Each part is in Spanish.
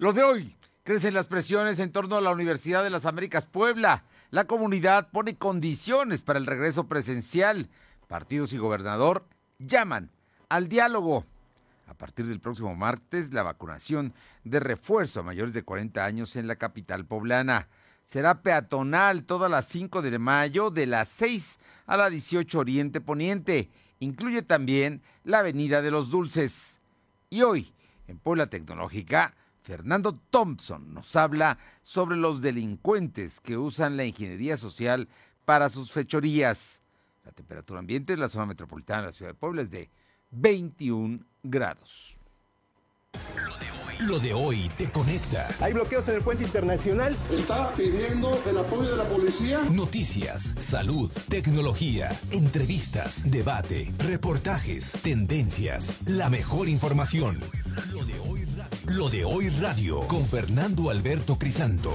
Lo de hoy, crecen las presiones en torno a la Universidad de las Américas Puebla. La comunidad pone condiciones para el regreso presencial. Partidos y gobernador llaman al diálogo. A partir del próximo martes, la vacunación de refuerzo a mayores de 40 años en la capital poblana. Será peatonal todas las 5 de mayo de las 6 a la 18 Oriente Poniente. Incluye también la Avenida de los Dulces. Y hoy, en Puebla Tecnológica, Fernando Thompson nos habla sobre los delincuentes que usan la ingeniería social para sus fechorías. La temperatura ambiente en la zona metropolitana de la ciudad de Puebla es de 21 grados. Lo de hoy te conecta. Hay bloqueos en el puente internacional. Está pidiendo el apoyo de la policía. Noticias, salud, tecnología, entrevistas, debate, reportajes, tendencias, la mejor información. Lo de hoy, Lo de hoy radio con Fernando Alberto Crisanto.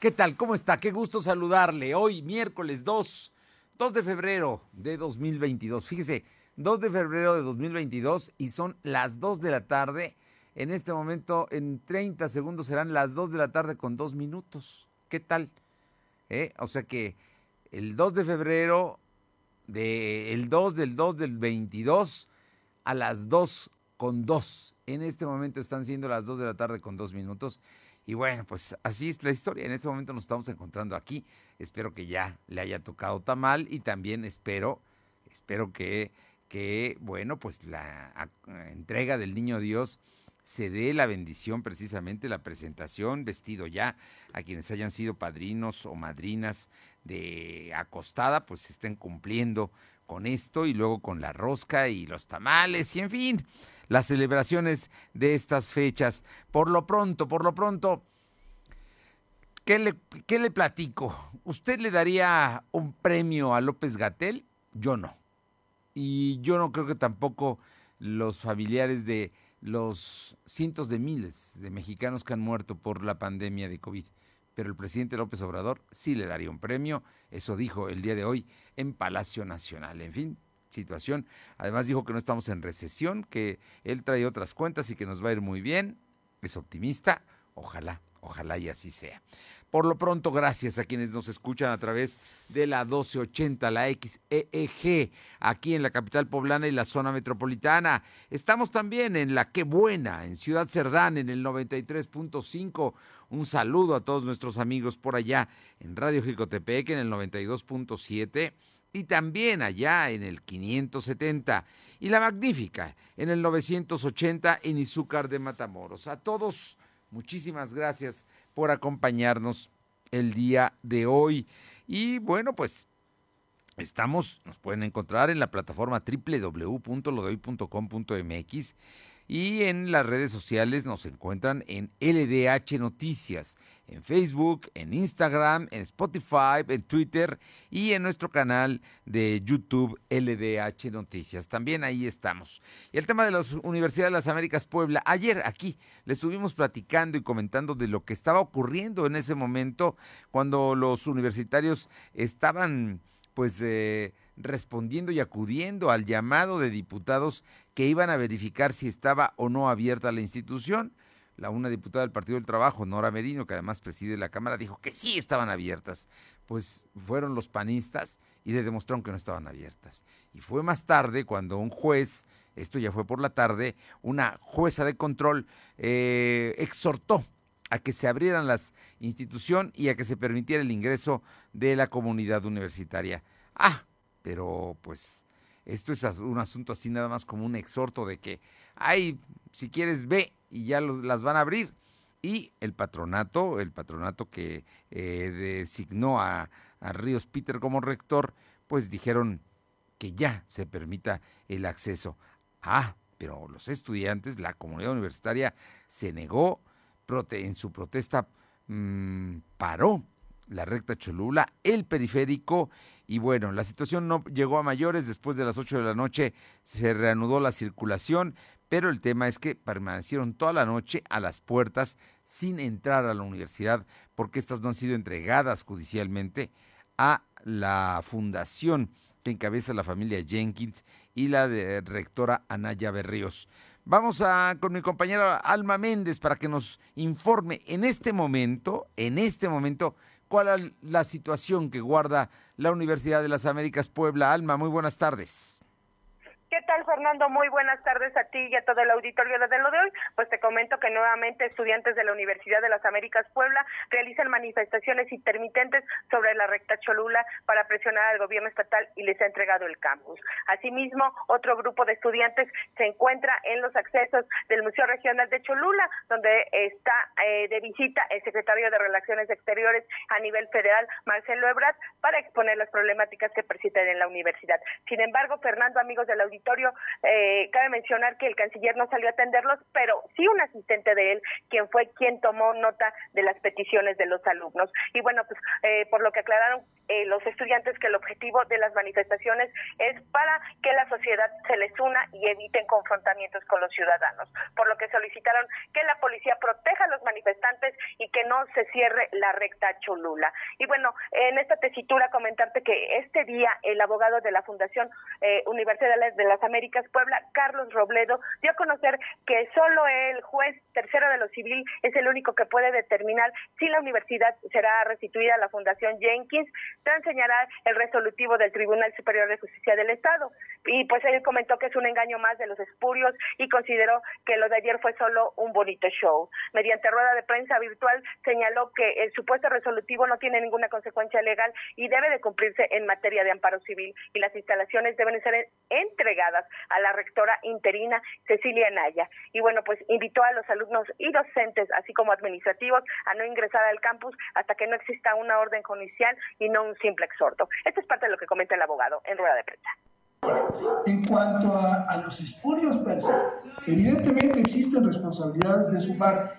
¿Qué tal? ¿Cómo está? Qué gusto saludarle. Hoy, miércoles 2, 2 de febrero de 2022. Fíjese, 2 de febrero de 2022 y son las 2 de la tarde en este momento, en 30 segundos serán las 2 de la tarde con 2 minutos. ¿Qué tal? ¿Eh? O sea que el 2 de febrero, de, el 2 del 2 del 22 a las 2 con 2. En este momento están siendo las 2 de la tarde con 2 minutos. Y bueno, pues así es la historia. En este momento nos estamos encontrando aquí. Espero que ya le haya tocado tamal y también espero, espero que, que bueno, pues la entrega del Niño Dios se dé la bendición precisamente, la presentación, vestido ya, a quienes hayan sido padrinos o madrinas de acostada, pues estén cumpliendo con esto y luego con la rosca y los tamales y en fin, las celebraciones de estas fechas. Por lo pronto, por lo pronto, ¿qué le, qué le platico? ¿Usted le daría un premio a López Gatel? Yo no. Y yo no creo que tampoco los familiares de los cientos de miles de mexicanos que han muerto por la pandemia de COVID. Pero el presidente López Obrador sí le daría un premio, eso dijo el día de hoy en Palacio Nacional. En fin, situación. Además dijo que no estamos en recesión, que él trae otras cuentas y que nos va a ir muy bien. Es optimista. Ojalá, ojalá y así sea. Por lo pronto, gracias a quienes nos escuchan a través de la 1280, la XEEG, aquí en la capital poblana y la zona metropolitana. Estamos también en la Qué Buena, en Ciudad Cerdán, en el 93.5. Un saludo a todos nuestros amigos por allá en Radio Jicotepec, en el 92.7 y también allá en el 570 y la magnífica en el 980 en Izúcar de Matamoros. A todos, muchísimas gracias por acompañarnos el día de hoy. Y bueno, pues estamos, nos pueden encontrar en la plataforma www.lodoy.com.mx y en las redes sociales nos encuentran en LDH Noticias, en Facebook, en Instagram, en Spotify, en Twitter y en nuestro canal de YouTube LDH Noticias. También ahí estamos. Y el tema de la Universidad de las Américas Puebla. Ayer aquí le estuvimos platicando y comentando de lo que estaba ocurriendo en ese momento cuando los universitarios estaban pues eh, respondiendo y acudiendo al llamado de diputados que iban a verificar si estaba o no abierta la institución. La una diputada del Partido del Trabajo, Nora Merino, que además preside la Cámara, dijo que sí estaban abiertas. Pues fueron los panistas y le demostraron que no estaban abiertas. Y fue más tarde cuando un juez, esto ya fue por la tarde, una jueza de control eh, exhortó a que se abrieran las instituciones y a que se permitiera el ingreso de la comunidad universitaria. Ah, pero pues esto es un asunto así nada más como un exhorto de que, ay, si quieres ve y ya las van a abrir. Y el patronato, el patronato que eh, designó a, a Ríos Peter como rector, pues dijeron que ya se permita el acceso. Ah, pero los estudiantes, la comunidad universitaria se negó, en su protesta mmm, paró la recta Cholula, el periférico y bueno, la situación no llegó a mayores, después de las 8 de la noche se reanudó la circulación, pero el tema es que permanecieron toda la noche a las puertas sin entrar a la universidad porque estas no han sido entregadas judicialmente a la fundación que encabeza la familia Jenkins y la de rectora Anaya Berríos. Vamos a con mi compañera Alma Méndez para que nos informe en este momento, en este momento, cuál es la situación que guarda la Universidad de las Américas Puebla. Alma, muy buenas tardes. ¿Qué tal, Fernando? Muy buenas tardes a ti y a todo el auditorio de lo de hoy. Pues te comento que nuevamente estudiantes de la Universidad de las Américas Puebla realizan manifestaciones intermitentes sobre la recta Cholula para presionar al gobierno estatal y les ha entregado el campus. Asimismo, otro grupo de estudiantes se encuentra en los accesos del Museo Regional de Cholula, donde está eh, de visita el secretario de Relaciones Exteriores a nivel federal, Marcelo Ebrard, para exponer las problemáticas que persisten en la universidad. Sin embargo, Fernando, amigos del auditorio, eh, cabe mencionar que el canciller no salió a atenderlos, pero sí un asistente de él, quien fue quien tomó nota de las peticiones de los alumnos. Y bueno, pues eh, por lo que aclararon eh, los estudiantes que el objetivo de las manifestaciones es para que la sociedad se les una y eviten confrontamientos con los ciudadanos, por lo que solicitaron que la policía proteja a los manifestantes y que no se cierre la recta Cholula. Y bueno, en esta tesitura comentarte que este día el abogado de la Fundación Universidad de la las Américas Puebla, Carlos Robledo, dio a conocer que solo el juez tercero de lo civil es el único que puede determinar si la universidad será restituida a la Fundación Jenkins, señalar el resolutivo del Tribunal Superior de Justicia del Estado. Y pues él comentó que es un engaño más de los espurios y consideró que lo de ayer fue solo un bonito show. Mediante rueda de prensa virtual señaló que el supuesto resolutivo no tiene ninguna consecuencia legal y debe de cumplirse en materia de amparo civil y las instalaciones deben ser entregadas a la rectora interina Cecilia Naya. Y bueno, pues invitó a los alumnos y docentes, así como administrativos, a no ingresar al campus hasta que no exista una orden judicial y no un simple exhorto. Esto es parte de lo que comenta el abogado en rueda de prensa. En cuanto a, los espurios per evidentemente existen responsabilidades de su parte.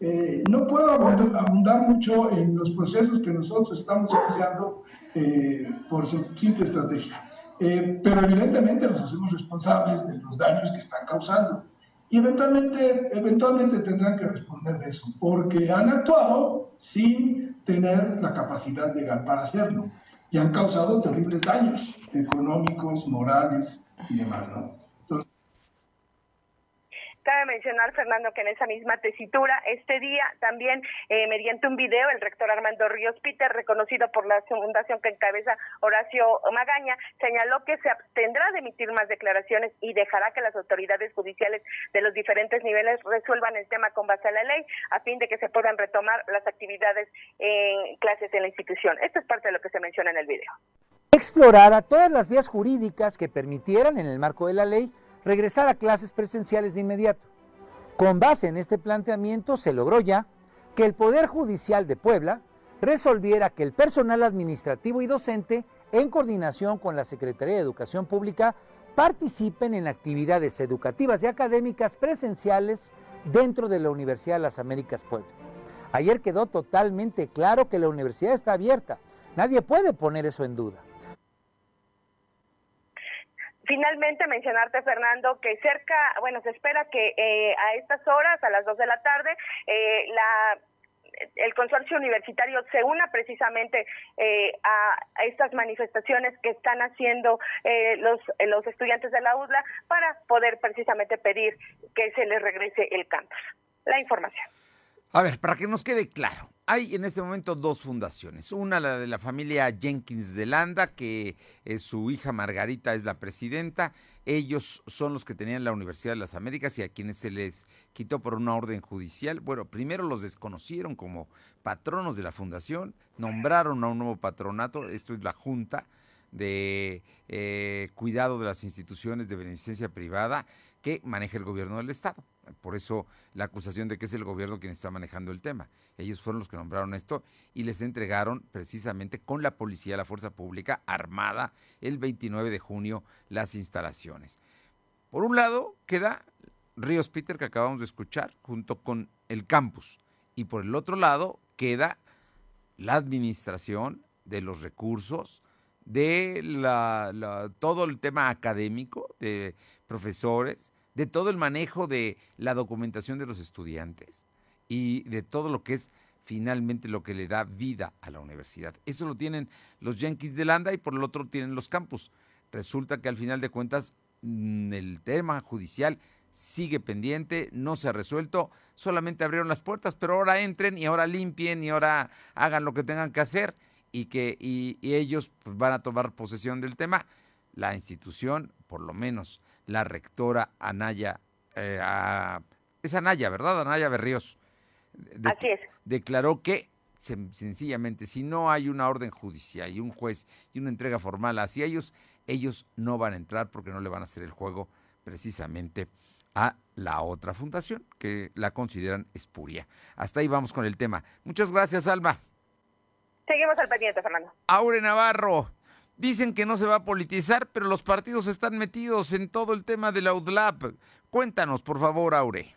Eh, no puedo abundar mucho en los procesos que nosotros estamos iniciando eh, por su simple estrategia. Eh, pero evidentemente nos hacemos responsables de los daños que están causando. Y eventualmente, eventualmente tendrán que responder de eso, porque han actuado sin tener la capacidad legal para hacerlo y han causado terribles daños económicos, morales y demás, ¿no? Cabe mencionar, Fernando, que en esa misma tesitura, este día también, eh, mediante un video, el rector Armando Ríos Peter, reconocido por la fundación que encabeza Horacio Magaña, señaló que se abstendrá de emitir más declaraciones y dejará que las autoridades judiciales de los diferentes niveles resuelvan el tema con base a la ley, a fin de que se puedan retomar las actividades en clases en la institución. Esto es parte de lo que se menciona en el video. Explorará todas las vías jurídicas que permitieran, en el marco de la ley, regresar a clases presenciales de inmediato. Con base en este planteamiento se logró ya que el Poder Judicial de Puebla resolviera que el personal administrativo y docente, en coordinación con la Secretaría de Educación Pública, participen en actividades educativas y académicas presenciales dentro de la Universidad de las Américas Puebla. Ayer quedó totalmente claro que la universidad está abierta. Nadie puede poner eso en duda. Finalmente, mencionarte, Fernando, que cerca, bueno, se espera que eh, a estas horas, a las dos de la tarde, eh, la el consorcio universitario se una precisamente eh, a, estas manifestaciones que están haciendo los, los estudiantes de la UDLA para poder precisamente pedir que se les regrese el campus. La información. A ver, para que nos quede claro, hay en este momento dos fundaciones. Una, la de la familia Jenkins de Landa, que es su hija Margarita es la presidenta. Ellos son los que tenían la Universidad de las Américas y a quienes se les quitó por una orden judicial. Bueno, primero los desconocieron como patronos de la fundación, nombraron a un nuevo patronato, esto es la Junta de eh, Cuidado de las Instituciones de Beneficencia Privada, que maneja el gobierno del Estado. Por eso la acusación de que es el gobierno quien está manejando el tema. Ellos fueron los que nombraron esto y les entregaron precisamente con la policía, la fuerza pública armada, el 29 de junio las instalaciones. Por un lado queda Ríos Peter, que acabamos de escuchar, junto con el campus. Y por el otro lado queda la administración de los recursos, de todo el tema académico, de profesores, de todo el manejo de la documentación de los estudiantes y de todo lo que es finalmente lo que le da vida a la universidad. Eso lo tienen los Yankees de Landa y por el otro tienen los campus. Resulta que al final de cuentas mm, el tema judicial sigue pendiente, no se ha resuelto, solamente abrieron las puertas, pero ahora entren y ahora limpien y ahora hagan lo que tengan que hacer y que y, ellos pues, van a tomar posesión del tema. La institución, por lo menos la rectora Anaya, eh, es Anaya, ¿verdad? Anaya Berríos. Así es. Declaró que sencillamente si no hay una orden judicial y un juez y una entrega formal hacia ellos, ellos no van a entrar porque no le van a hacer el juego precisamente a la otra fundación que la consideran espuria. Hasta ahí vamos con el tema. Muchas gracias, Alma. Seguimos al pendiente, Fernando. Aure Navarro. Dicen que no se va a politizar, pero los partidos están metidos en todo el tema de la UDLAP. Cuéntanos, por favor, Aure.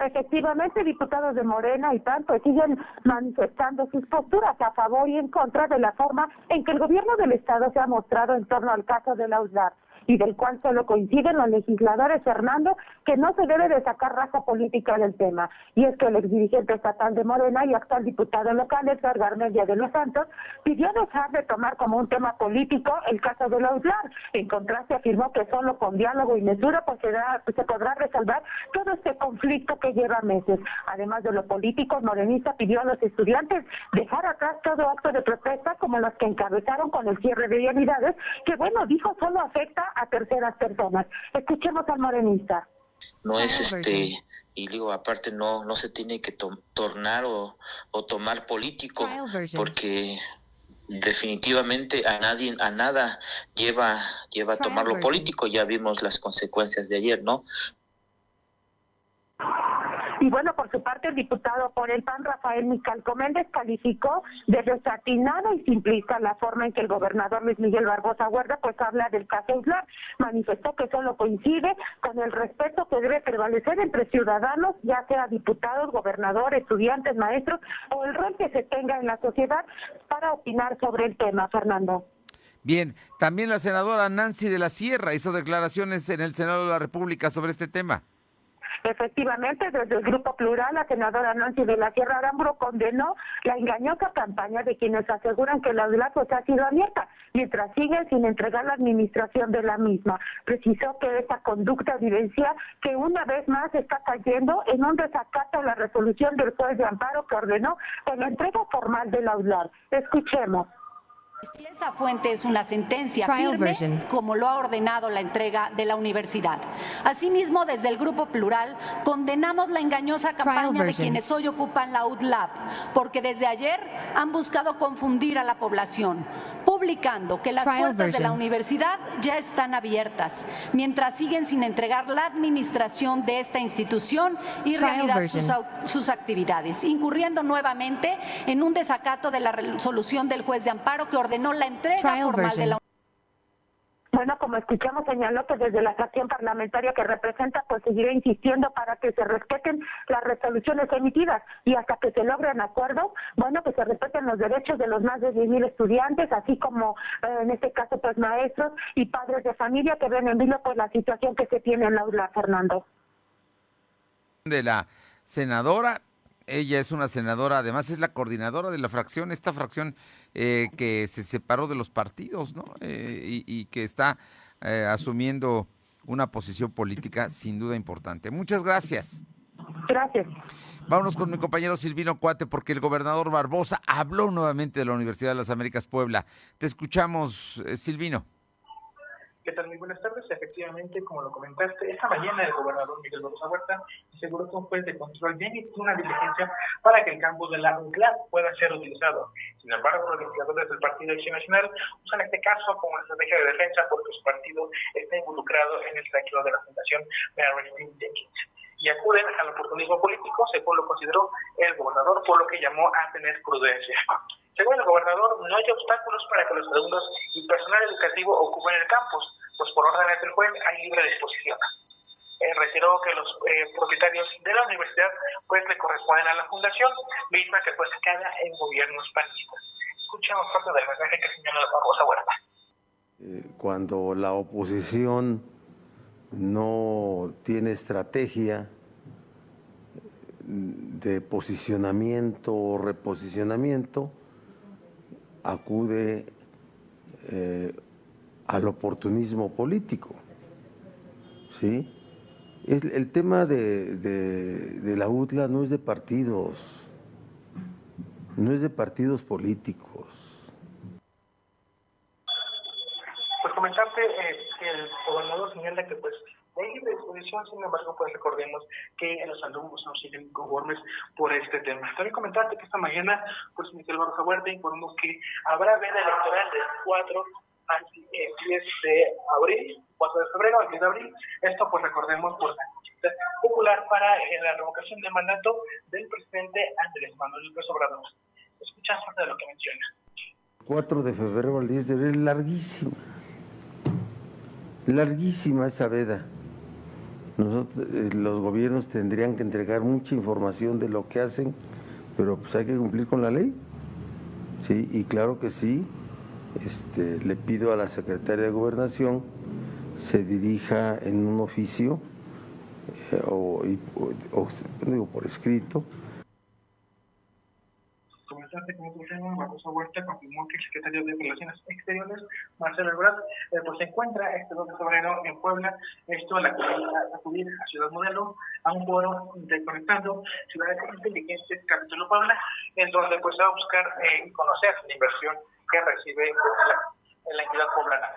Efectivamente, diputados de Morena y tanto siguen manifestando sus posturas a favor y en contra de la forma en que el gobierno del Estado se ha mostrado en torno al caso de la UDLAP y del cual solo coinciden los legisladores Fernando que no se debe de sacar raza política del tema. Y es que el exdirigente estatal de Morena y actual diputado local, Edgar Garmendia de los Santos, pidió dejar de tomar como un tema político el caso de la UDLAR. En contraste, afirmó que solo con diálogo y mesura pues, se podrá resolver todo este conflicto que lleva meses. Además de lo político, Morenista pidió a los estudiantes dejar atrás todo acto de protesta como los que encabezaron con el cierre de vialidades, que bueno, dijo solo afecta a terceras personas. Escuchemos al morenista. No es este, y digo, aparte no, no se tiene que tornar o, o tomar político, porque definitivamente a nadie a nada lleva lleva a tomar lo político. Ya vimos las consecuencias de ayer no y bueno, por su parte, el diputado por el PAN, Rafael Micalco Méndez, calificó de desatinada y simplista la forma en que el gobernador Luis Miguel Barbosa Huerta pues habla del caso Islar. Manifestó que solo coincide con el respeto que debe prevalecer entre ciudadanos, ya sea diputados, gobernadores, estudiantes, maestros o el rol que se tenga en la sociedad para opinar sobre el tema, Fernando. Bien, también la senadora Nancy de la Sierra hizo declaraciones en el Senado de la República sobre este tema. Efectivamente, desde el Grupo Plural, la senadora Nancy de la Sierra Arambro condenó la engañosa campaña de quienes aseguran que la UDLA pues, ha sido abierta, mientras siguen sin entregar la administración de la misma. Precisó que esta conducta evidencia que una vez más está cayendo en un desacato a la resolución del juez de amparo que ordenó la entrega formal de la. Escuchemos. Si esa fuente es una sentencia firme, como lo ha ordenado la entrega de la universidad. Asimismo, desde el Grupo Plural, condenamos la engañosa campaña de quienes hoy ocupan la UDLAB, porque desde ayer han buscado confundir a la población, publicando que las puertas de la universidad ya están abiertas, mientras siguen sin entregar la administración de esta institución y realidad sus, sus actividades, incurriendo nuevamente en un desacato de la resolución del juez de amparo que ordenó no la entrega formal de la bueno, como escuchamos, señaló que desde la fracción parlamentaria que representa, pues seguirá insistiendo para que se respeten las resoluciones emitidas y hasta que se logren acuerdos, bueno, que se respeten los derechos de los más de 10.000 estudiantes, así como eh, en este caso, pues maestros y padres de familia que ven en vilo pues la situación que se tiene en la aula, Fernando. De la senadora ella es una senadora, además es la coordinadora de la fracción, esta fracción eh, que se separó de los partidos, ¿no? Eh, y, que está eh, asumiendo una posición política sin duda importante. Muchas gracias. Gracias. Vámonos con mi compañero Silvino Cuate, porque el gobernador Barbosa habló nuevamente de la Universidad de las Américas Puebla. Te escuchamos, Silvino. ¿Qué tal? Muy buenas tardes. Efectivamente, como lo comentaste, esta mañana el gobernador Miguel Barroso Huerta aseguró que un juez de control ya inició una diligencia para que el campus de la UNCLAD pueda ser utilizado. Sin embargo, los legisladores del Partido Acción Nacional usan este caso como estrategia de defensa porque su partido está involucrado en el saqueo de la Fundación Mary Jenkins y acuden al oportunismo político, según lo consideró el gobernador, por lo que llamó a tener prudencia. Según el gobernador, no hay obstáculos para que los alumnos y personal educativo ocupen el campus, pues por órdenes del juez hay libre disposición. Eh, retiró que los eh, propietarios de la universidad pues le corresponden a la fundación, misma que pues queda en gobiernos panistas. Escuchemos parte del mensaje que señaló Barbosa Huerta. Eh, cuando la oposición no tiene estrategia de posicionamiento o reposicionamiento, acude eh, al oportunismo político. ¿sí? el tema de, de, la UTLA no es de partidos, no es de partidos políticos. Pues comentarte eh, que el gobernador señala que pues hay libre disposición, sin embargo, pues recordemos que los alumnos no siguen conformes por este tema. También comentarte que esta mañana, pues Miguel Barroso Huerta informó que habrá veda electoral del 4 al 10 de abril, 4 de febrero al 10 de abril. Esto, pues recordemos, por la popular para eh, la revocación del mandato del presidente Andrés Manuel López Obrador. Escuchas parte de lo que menciona. 4 de febrero al 10 de abril, larguísima. Larguísima esa veda. Nosotros, eh, los gobiernos tendrían que entregar mucha información de lo que hacen, pero pues hay que cumplir con la ley. Sí, y claro que sí, este, le pido a la secretaria de Gobernación se dirija en un oficio eh, o, o, digo, por escrito Comentarte con otro tema, Barroso Huerta confirmó que el secretario de Relaciones Exteriores, Marcelo Ebrard, eh, pues se encuentra este 2 de febrero en Puebla, esto a la acudir a Ciudad Modelo, a un foro de Conectando Ciudades Inteligentes Capítulo Puebla, en donde pues va a buscar eh, conocer la inversión que recibe la, la entidad poblana.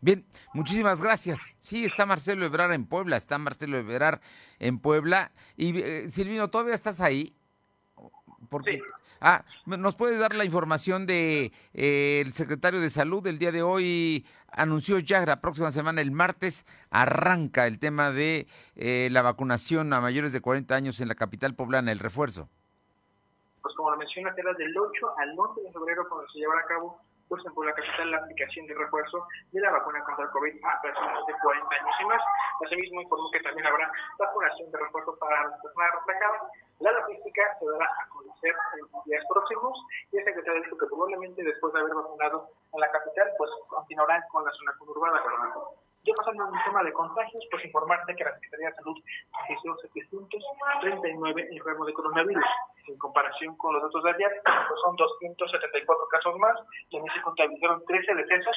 Bien, muchísimas gracias. Sí, está Marcelo Ebrard en Puebla, está Marcelo Ebrard en Puebla. Y eh, Silvino, ¿todavía estás ahí? Porque, Ah, ¿nos puedes dar la información de eh, el secretario de Salud el día de hoy? Anunció ya la próxima semana, el martes, arranca el tema de eh, la vacunación a mayores de 40 años en la capital poblana, el refuerzo pues como lo menciona, era del 8 al 11 de febrero cuando se llevará a cabo pues en la Capital la aplicación de refuerzo de la vacuna contra el COVID a personas de 40 años y más. Asimismo, informó que también habrá vacunación de refuerzo para las personas replacadas. La logística se dará a conocer en días próximos y el secretario dijo que probablemente después de haber vacunado en la capital, pues continuarán con la zona conurbada. Ya pasando al tema de contagios, pues informarte que la Secretaría de Salud registró 739 enfermos de coronavirus. En comparación con los datos de ayer, pues son 274 casos más en se contabilizaron 13 decesos.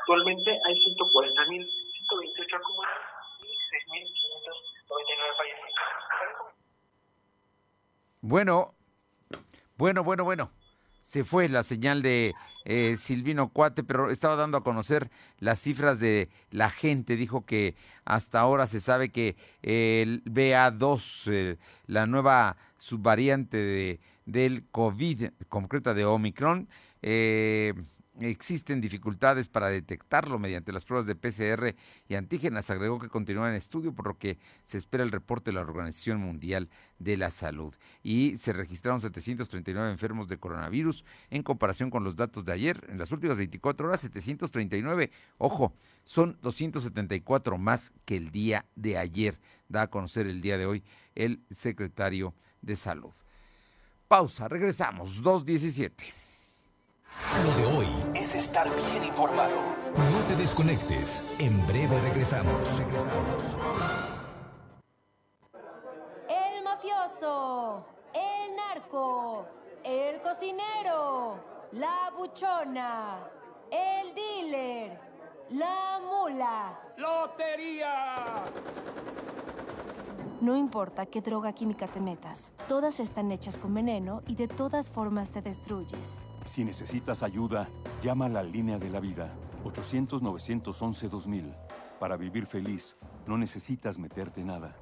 Actualmente hay 140.128 acumulados y 6.599 fallecidos. Bueno, bueno, bueno, bueno se fue la señal de eh, Silvino Cuate, pero estaba dando a conocer las cifras de la gente. Dijo que hasta ahora se sabe que el BA2, eh, la nueva subvariante de, del COVID, concreta de Omicron, eh, existen dificultades para detectarlo mediante las pruebas de PCR y antígenas. Agregó que continúa en estudio, por lo que se espera el reporte de la Organización Mundial de la Salud. Y se registraron 739 enfermos de coronavirus en comparación con los datos de ayer. En las últimas 24 horas, 739. Ojo, son 274 más que el día de ayer. Da a conocer el día de hoy el secretario de Salud. Pausa, regresamos, 217. Lo de hoy es estar bien informado. No te desconectes. En breve regresamos. Regresamos. El mafioso, el narco, el cocinero, la buchona, el dealer, la mula. ¡Lotería! No importa qué droga química te metas, todas están hechas con veneno y de todas formas te destruyes. Si necesitas ayuda, llama a la línea de la vida, 800-911-2000. Para vivir feliz, no necesitas meterte nada.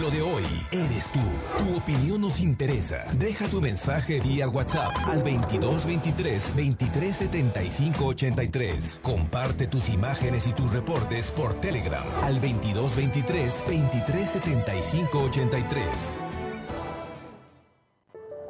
Lo de hoy eres tú. Tu opinión nos interesa. Deja tu mensaje vía WhatsApp al 2223 2375 83. Comparte tus imágenes y tus reportes por Telegram al 2223 2375 83.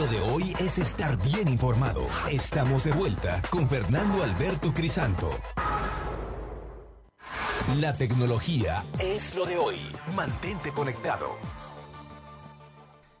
Lo de hoy es estar bien informado. Estamos de vuelta con Fernando Alberto Crisanto. La tecnología es lo de hoy. Mantente conectado.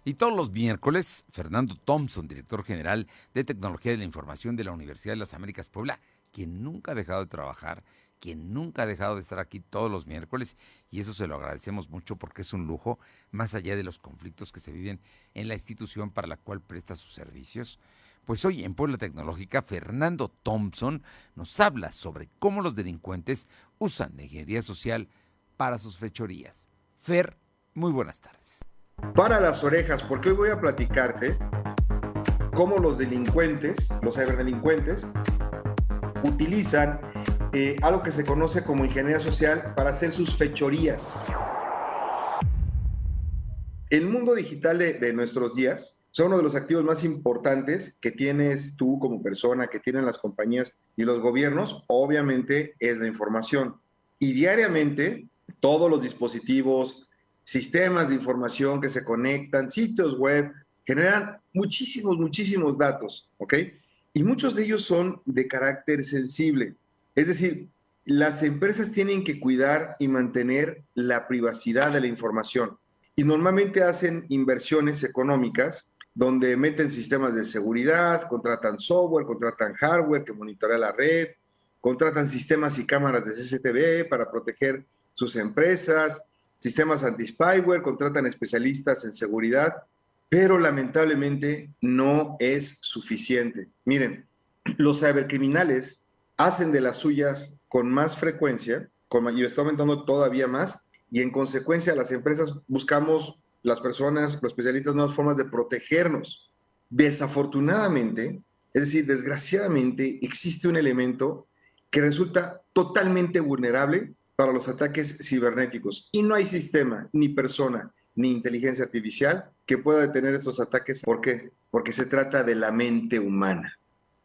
Y todos los miércoles, Fernando Thompson, director general de Tecnología de la Información de la Universidad de las Américas Puebla, quien nunca ha dejado de trabajar, quien nunca ha dejado de estar aquí todos los miércoles, y eso se lo agradecemos mucho porque es un lujo, más allá de los conflictos que se viven en la institución para la cual presta sus servicios. Pues hoy en Puebla Tecnológica, Fernando Thompson nos habla sobre cómo los delincuentes usan la ingeniería social para sus fechorías. Fer, muy buenas tardes para las orejas, porque hoy voy a platicarte cómo los delincuentes, los ciberdelincuentes, utilizan eh, algo que se conoce como ingeniería social para hacer sus fechorías. El mundo digital de, de nuestros días son uno de los activos más importantes que tienes tú como persona, que tienen las compañías y los gobiernos, obviamente es la información. Y diariamente todos los dispositivos, sistemas de información que se conectan, sitios web, generan muchísimos, muchísimos datos, ¿ok? Y muchos de ellos son de carácter sensible. Es decir, las empresas tienen que cuidar y mantener la privacidad de la información. Y normalmente hacen inversiones económicas donde meten sistemas de seguridad, contratan software, contratan hardware que monitorea la red, contratan sistemas y cámaras de CCTV para proteger sus empresas, sistemas anti-spyware, contratan especialistas en seguridad, pero lamentablemente no es suficiente. Miren, los cibercriminales hacen de las suyas con más frecuencia, y está aumentando todavía más, y en consecuencia las empresas buscamos, las personas, los especialistas, nuevas formas de protegernos. Desafortunadamente, es decir, desgraciadamente, existe un elemento que resulta totalmente vulnerable para los ataques cibernéticos. Y no hay sistema, ni persona, ni inteligencia artificial que pueda detener estos ataques. ¿Por qué? Porque se trata de la mente humana.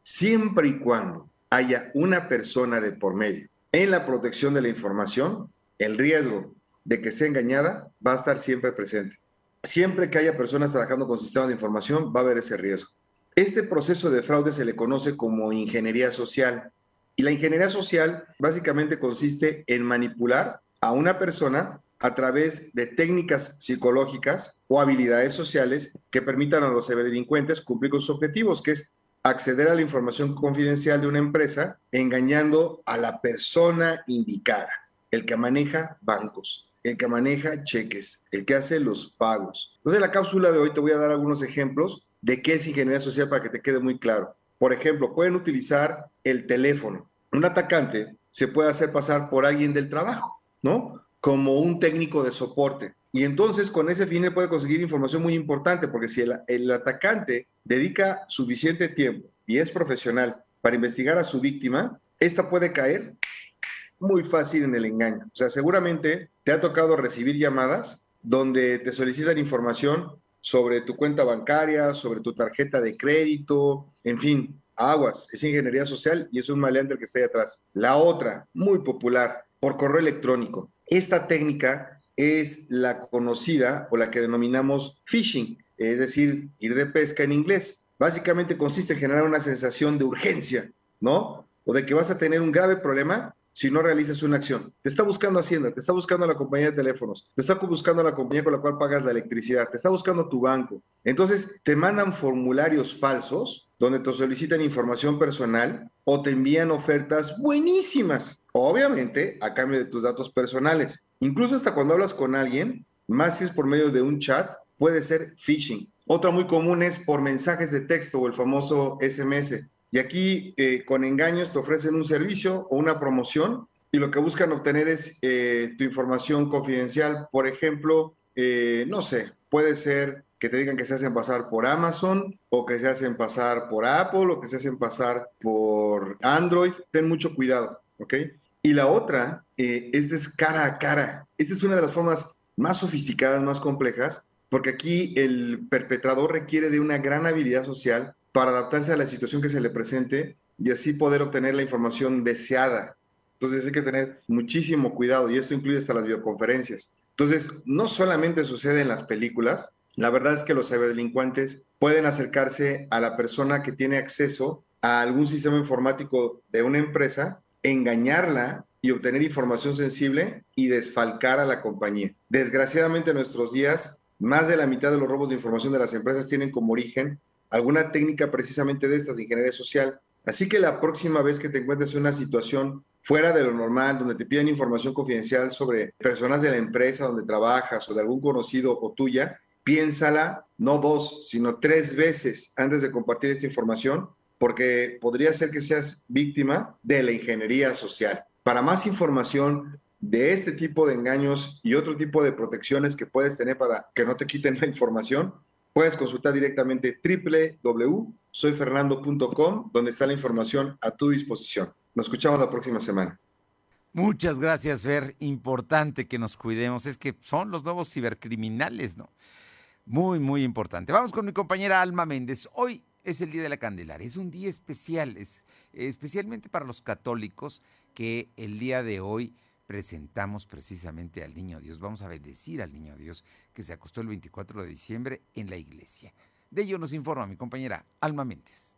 Siempre y cuando haya una persona de por medio en la protección de la información, el riesgo de que sea engañada va a estar siempre presente. Siempre que haya personas trabajando con sistemas de información, va a haber ese riesgo. Este proceso de fraude se le conoce como ingeniería social y la ingeniería social básicamente consiste en manipular a una persona a través de técnicas psicológicas o habilidades sociales que permitan a los ciberdelincuentes cumplir con sus objetivos, que es acceder a la información confidencial de una empresa engañando a la persona indicada, el que maneja bancos, el que maneja cheques, el que hace los pagos. Entonces, en la cápsula de hoy te voy a dar algunos ejemplos de qué es ingeniería social para que te quede muy claro. Por ejemplo, pueden utilizar el teléfono. Un atacante se puede hacer pasar por alguien del trabajo, ¿no? Como un técnico de soporte. Y entonces con ese fin puede conseguir información muy importante, porque si el, atacante dedica suficiente tiempo y es profesional para investigar a su víctima, esta puede caer muy fácil en el engaño. O sea, seguramente te ha tocado recibir llamadas donde te solicitan información sobre tu cuenta bancaria, sobre tu tarjeta de crédito, en fin, aguas, es ingeniería social y es un maleante el que está ahí atrás. La otra, muy popular, por correo electrónico. Esta técnica es la conocida o la que denominamos phishing, es decir, ir de pesca en inglés. Básicamente consiste en generar una sensación de urgencia, ¿no? O de que vas a tener un grave problema si no realizas una acción. Te está buscando Hacienda, te está buscando la compañía de teléfonos, te está buscando la compañía con la cual pagas la electricidad, te está buscando tu banco. Entonces te mandan formularios falsos donde te solicitan información personal o te envían ofertas buenísimas, obviamente a cambio de tus datos personales. Incluso hasta cuando hablas con alguien, más si es por medio de un chat, puede ser phishing. Otra muy común es por mensajes de texto o el famoso SMS. Y aquí eh, con engaños te ofrecen un servicio o una promoción y lo que buscan obtener es eh, tu información confidencial. Por ejemplo, eh, no sé, puede ser que te digan que se hacen pasar por Amazon o que se hacen pasar por Apple o que se hacen pasar por Android. Ten mucho cuidado, ¿ok? Y la otra, esta es cara a cara. Esta es una de las formas más sofisticadas, más complejas, porque aquí el perpetrador requiere de una gran habilidad social para adaptarse a la situación que se le presente y así poder obtener la información deseada. Entonces hay que tener muchísimo cuidado y esto incluye hasta las videoconferencias. Entonces, no solamente sucede en las películas, la verdad es que los ciberdelincuentes pueden acercarse a la persona que tiene acceso a algún sistema informático de una empresa, engañarla y obtener información sensible y desfalcar a la compañía. Desgraciadamente en nuestros días, más de la mitad de los robos de información de las empresas tienen como origen alguna técnica precisamente de estas de ingeniería social. Así que la próxima vez que te encuentres en una situación fuera de lo normal, donde te piden información confidencial sobre personas de la empresa donde trabajas o de algún conocido o tuya, piénsala no dos, sino tres veces antes de compartir esta información, porque podría ser que seas víctima de la ingeniería social. Para más información de este tipo de engaños y otro tipo de protecciones que puedes tener para que no te quiten la información, puedes consultar directamente www.soyfernando.com, donde está la información a tu disposición. Nos escuchamos la próxima semana. Muchas gracias, Fer. Importante que nos cuidemos. Es que son los nuevos cibercriminales, ¿no? Muy, muy importante. Vamos con mi compañera Alma Méndez. Hoy es el Día de la Candelaria. Es un día especial, es, especialmente para los católicos que el día de hoy presentamos precisamente al Niño Dios. Vamos a bendecir al Niño Dios que se acostó el 24 de diciembre en la iglesia. De ello nos informa mi compañera Alma Méndez.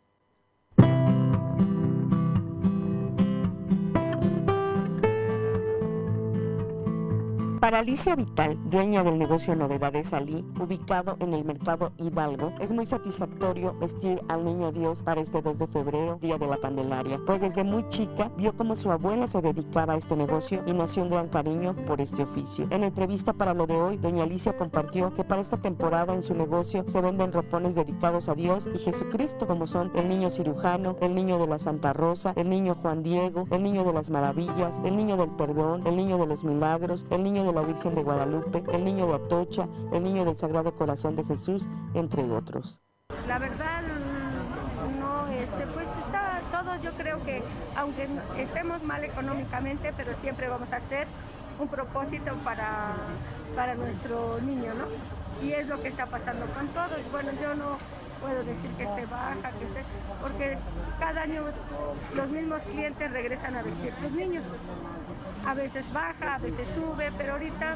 Para Alicia Vital, dueña del negocio Novedades Ali, ubicado en el mercado Hidalgo, es muy satisfactorio vestir al niño Dios para este 2 de febrero, Día de la Candelaria, pues desde muy chica vio cómo su abuela se dedicaba a este negocio y nació un gran cariño por este oficio. En entrevista para lo de hoy, doña Alicia compartió que para esta temporada en su negocio se venden ropones dedicados a Dios y Jesucristo, como son el niño cirujano, el niño de la Santa Rosa, el niño Juan Diego, el niño de las maravillas, el niño del perdón, el niño de los milagros, el niño de la Virgen de Guadalupe, el niño de Atocha, el niño del Sagrado Corazón de Jesús, entre otros. La verdad, no, este, pues está todo, yo creo que aunque estemos mal económicamente, pero siempre vamos a hacer un propósito para, para nuestro niño, ¿no? Y es lo que está pasando con todos. Bueno, yo no puedo decir que esté baja, que esté, porque cada año los mismos clientes regresan a vestir sus niños a veces baja, a veces sube, pero ahorita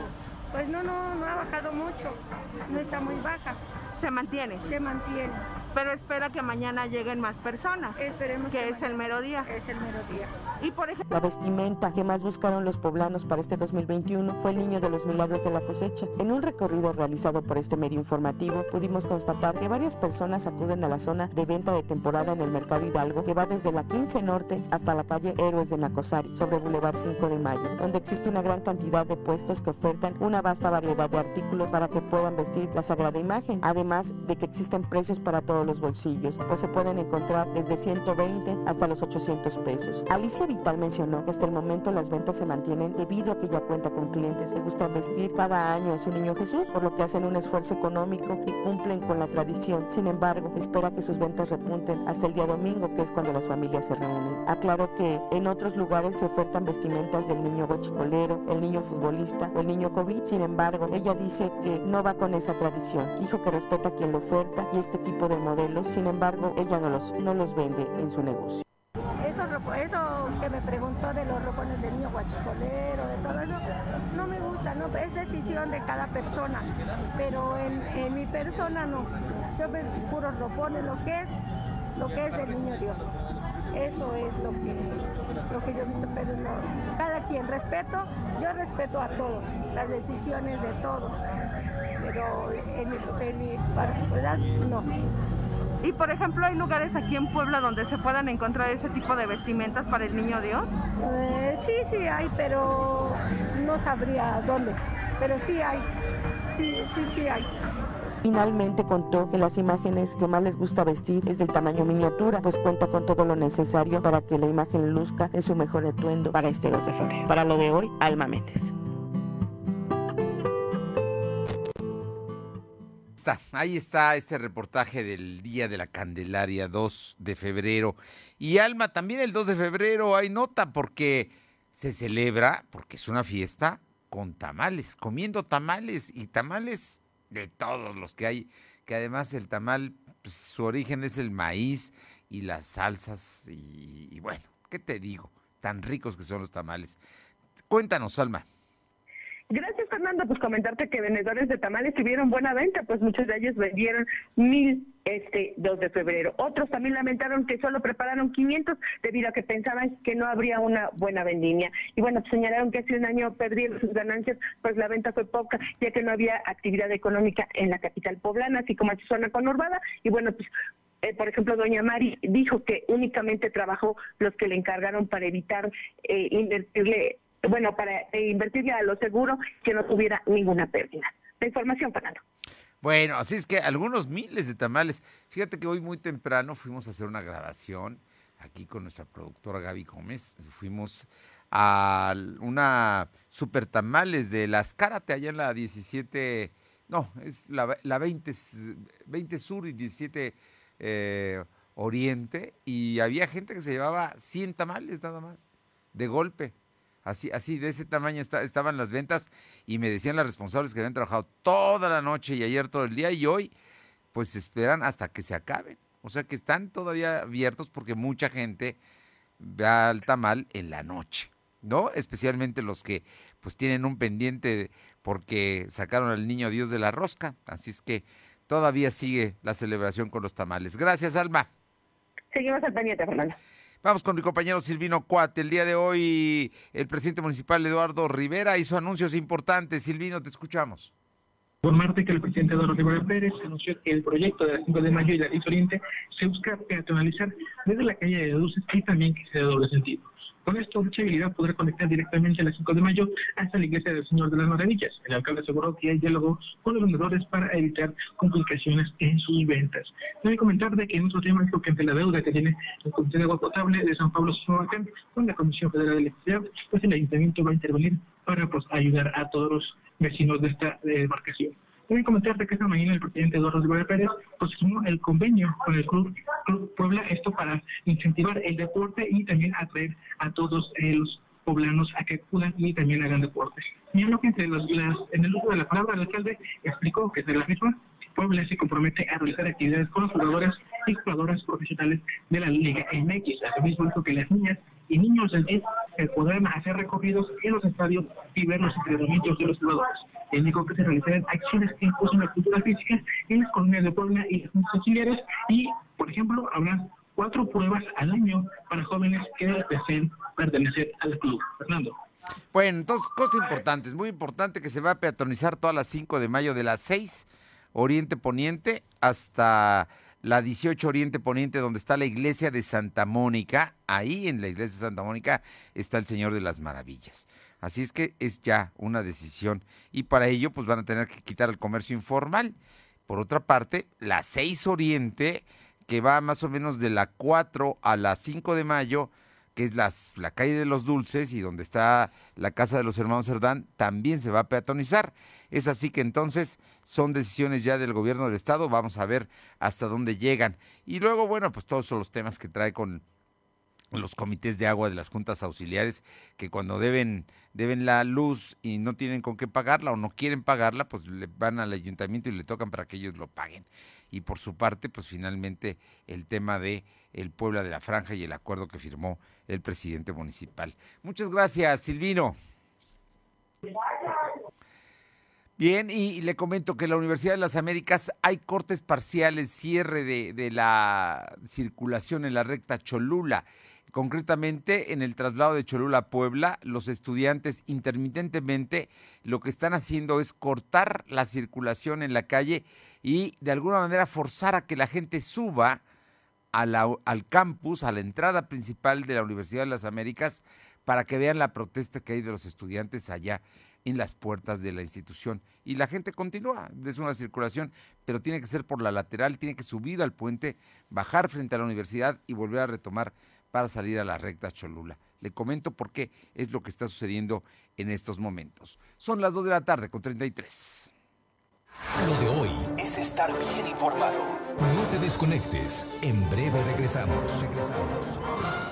pues no, no, no ha bajado mucho, no está muy baja. Se mantiene. Se mantiene pero espera que mañana lleguen más personas. Esperemos que, es el mero día. Es el mero día. Y por ejemplo, la vestimenta que más buscaron los poblanos para este 2021 fue el niño de los milagros de la cosecha. En un recorrido realizado por este medio informativo, pudimos constatar que varias personas acuden a la zona de venta de temporada en el mercado Hidalgo, que va desde la 15 Norte hasta la calle Héroes de Nacosari, sobre Boulevard 5 de Mayo, donde existe una gran cantidad de puestos que ofertan una vasta variedad de artículos para que puedan vestir la sagrada imagen, además de que existen precios para todos los bolsillos, pues se pueden encontrar desde 120 hasta los 800 pesos. Alicia Vital mencionó que hasta el momento las ventas se mantienen debido a que ya cuenta con clientes que gustan vestir cada año a su niño Jesús, por lo que hacen un esfuerzo económico y cumplen con la tradición. Sin embargo, espera que sus ventas repunten hasta el día domingo, que es cuando las familias se reúnen. Aclaró que en otros lugares se ofertan vestimentas del niño bochicolero, el niño futbolista o el niño COVID. Sin embargo, ella dice que no va con esa tradición. Dijo que respeta a quien lo oferta y este tipo de modelos, sin embargo, ella no los, no los vende en su negocio. Eso, que me preguntó de los ropones del niño guachicolero, de todo eso, no me gusta, no, es decisión de cada persona, pero en, mi persona no. Yo me puros ropones, lo que es, lo que es del niño Dios. Eso es lo que, lo que yo visto, pero no, cada quien respeto, yo respeto a todos, las decisiones de todos, pero en mi, en mi no. Y por ejemplo, ¿hay lugares aquí en Puebla donde se puedan encontrar ese tipo de vestimentas para el niño Dios? Eh, sí, sí hay, pero no sabría dónde. Pero sí hay, sí, sí, sí hay. Finalmente contó que las imágenes que más les gusta vestir es del tamaño miniatura, pues cuenta con todo lo necesario para que la imagen luzca en su mejor atuendo para este 2 de febrero. Para lo de hoy, Alma Méndez. Ahí está este reportaje del Día de la Candelaria 2 de febrero. Y Alma, también el 2 de febrero hay nota porque se celebra, porque es una fiesta, con tamales, comiendo tamales y tamales de todos los que hay, que además el tamal, pues, su origen es el maíz y las salsas y, y bueno, ¿qué te digo? Tan ricos que son los tamales. Cuéntanos, Alma. Gracias, Fernando, pues comentarte que vendedores de tamales tuvieron buena venta, pues muchos de ellos vendieron mil este 2 de febrero. Otros también lamentaron que solo prepararon 500 debido a que pensaban que no habría una buena vendimia. Y bueno, pues señalaron que hace un año perdieron sus ganancias, pues la venta fue poca, ya que no había actividad económica en la capital poblana, así como en su zona conurbada. Y bueno, pues eh, por ejemplo, doña Mari dijo que únicamente trabajó los que le encargaron para evitar eh, invertirle, bueno, para eh, invertirle a lo seguro que no tuviera ninguna pérdida. La información, Fernando. Bueno, así es que algunos miles de tamales. Fíjate que hoy muy temprano fuimos a hacer una grabación aquí con nuestra productora Gaby Gómez. Fuimos a una super tamales de las Cárate allá en la 17, no, es la, la 20, 20 Sur y 17 eh, Oriente. Y había gente que se llevaba 100 tamales nada más, de golpe. Así, así, de ese tamaño estaban las ventas y me decían las responsables que habían trabajado toda la noche y ayer todo el día y hoy pues esperan hasta que se acaben. O sea que están todavía abiertos porque mucha gente va al tamal en la noche, ¿no? Especialmente los que pues tienen un pendiente porque sacaron al niño Dios de la rosca. Así es que todavía sigue la celebración con los tamales. Gracias, Alma. Seguimos al pendiente, Fernando. Vamos con mi compañero Silvino Cuate. El día de hoy el presidente municipal Eduardo Rivera hizo anuncios importantes. Silvino, te escuchamos. Informarte que el presidente Eduardo Rivera Pérez anunció que el proyecto de la 5 de mayo y la 10 Oriente se busca peatonalizar desde la calle de Dulces y también que sea de doble sentido. Con esto, mucha habilidad podrá conectar directamente a las 5 de mayo hasta la iglesia del Señor de las Maravillas. El alcalde aseguró que hay diálogo con los vendedores para evitar complicaciones en sus ventas. Debe comentar de que en otro tema es lo que ante la deuda que tiene el Comité de Agua Potable de San Pablo Sumacán con la Comisión Federal de Electricidad, pues el ayuntamiento va a intervenir para pues, ayudar a todos los vecinos de esta demarcación. Voy comentarte que esta mañana el presidente Eduardo Rivera Pérez firmó el convenio con el Club, Puebla, esto para incentivar el deporte y también atraer a todos los poblanos a que acudan y también hagan deporte. Y lo que entre las, en el uso de la palabra, el alcalde explicó que de la misma Puebla se compromete a realizar actividades con los jugadores y jugadoras profesionales de la Liga MX. Asimismo dijo que las niñas y niños del DIF podrán hacer recorridos en los estadios y ver los entrenamientos de los jugadores. Indicó que se realizarán acciones que impulsen la cultura física en las colonias de Puebla y las auxiliares y, por ejemplo, habrá cuatro pruebas al año para jóvenes que deseen pertenecer al club. Fernando. Bueno, entonces, cosas importantes, muy importante que se va a peatonizar todas las 5 de mayo de las 6, Oriente Poniente, hasta la 18 Oriente Poniente, donde está la iglesia de Santa Mónica. Ahí en la iglesia de Santa Mónica está el Señor de las Maravillas. Así es que es ya una decisión. Y para ello, pues van a tener que quitar el comercio informal. Por otra parte, la 6 Oriente, que va más o menos de la 4 a la 5 de mayo, que es las, la calle de los Dulces y donde está la casa de los hermanos Cerdán, también se va a peatonizar. Es así que entonces son decisiones ya del gobierno del estado, vamos a ver hasta dónde llegan. Y luego, bueno, pues todos son los temas que trae con los comités de agua de las juntas auxiliares que cuando deben deben la luz y no tienen con qué pagarla o no quieren pagarla, pues le van al ayuntamiento y le tocan para que ellos lo paguen. Y por su parte, pues finalmente el tema de el Puebla de la Franja y el acuerdo que firmó el presidente municipal. Muchas gracias, Silvino. Bien, y le comento que en la Universidad de las Américas hay cortes parciales, cierre de, la circulación en la recta Cholula. Concretamente, en el traslado de Cholula a Puebla, los estudiantes intermitentemente lo que están haciendo es cortar la circulación en la calle y de alguna manera forzar a que la gente suba al campus, a la entrada principal de la Universidad de las Américas, para que vean la protesta que hay de los estudiantes allá en las puertas de la institución. Y la gente continúa, es una circulación, pero tiene que ser por la lateral, tiene que subir al puente, bajar frente a la universidad y volver a retomar para salir a la recta Cholula. Le comento por qué es lo que está sucediendo en estos momentos. Son las 2 de la tarde con 33. Lo de hoy es estar bien informado. No te desconectes. En breve regresamos. Regresamos.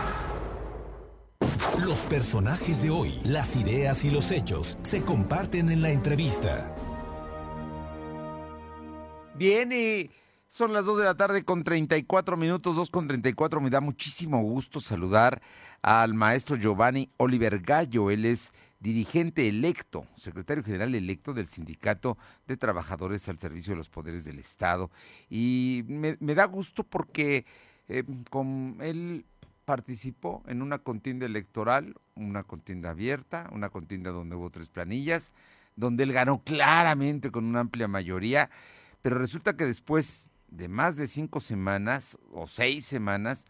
Los personajes de hoy, las ideas y los hechos se comparten en la entrevista. Bien, y son las 2 de la tarde con 34 minutos, 2 con 34. Me da muchísimo gusto saludar al maestro Giovanni Oliver Gallo. Él es dirigente electo, secretario general electo del Sindicato de Trabajadores al Servicio de los Poderes del Estado. Y me, da gusto porque eh, con él participó en una contienda electoral, una contienda abierta, una contienda donde hubo tres planillas, donde él ganó claramente con una amplia mayoría, pero resulta que después de más de cinco semanas o seis semanas,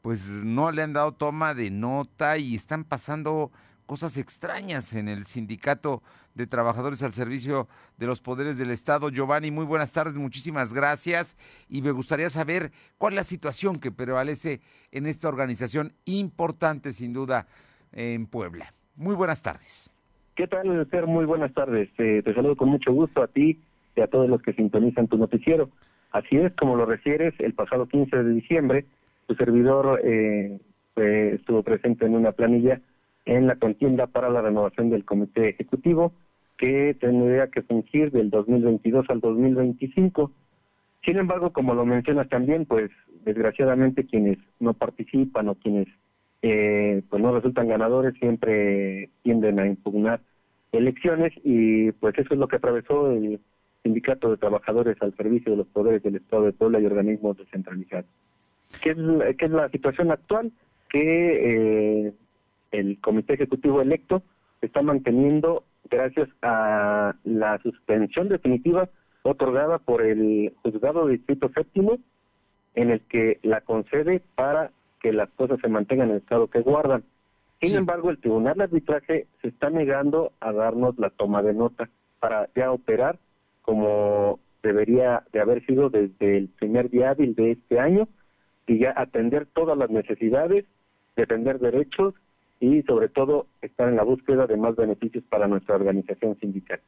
pues no le han dado toma de nota y están pasando cosas extrañas en el sindicato de trabajadores al servicio de los poderes del Estado. Giovanni, muy buenas tardes, muchísimas gracias y me gustaría saber cuál es la situación que prevalece en esta organización importante, sin duda, en Puebla. Muy buenas tardes. ¿Qué tal, Ser? Muy buenas tardes. Eh, te saludo con mucho gusto a ti y a todos los que sintonizan tu noticiero. Así es, como lo refieres, el pasado 15 de diciembre, tu servidor eh, estuvo presente en una planilla en la contienda para la renovación del Comité Ejecutivo, que tendría que fungir del 2022 al 2025. Sin embargo, como lo mencionas también, pues desgraciadamente quienes no participan o quienes eh, pues no resultan ganadores siempre tienden a impugnar elecciones y pues eso es lo que atravesó el Sindicato de Trabajadores al servicio de los poderes del Estado de Puebla y organismos descentralizados. ¿Qué es, qué es la situación actual? Que eh, el Comité Ejecutivo electo está manteniendo gracias a la suspensión definitiva otorgada por el Juzgado de Distrito Séptimo, en el que la concede para que las cosas se mantengan en el estado que guardan. Sin embargo, el Tribunal de Arbitraje se está negando a darnos la toma de nota para ya operar como debería de haber sido desde el primer día hábil de este año y ya atender todas las necesidades, defender derechos y sobre todo estar en la búsqueda de más beneficios para nuestra organización sindical.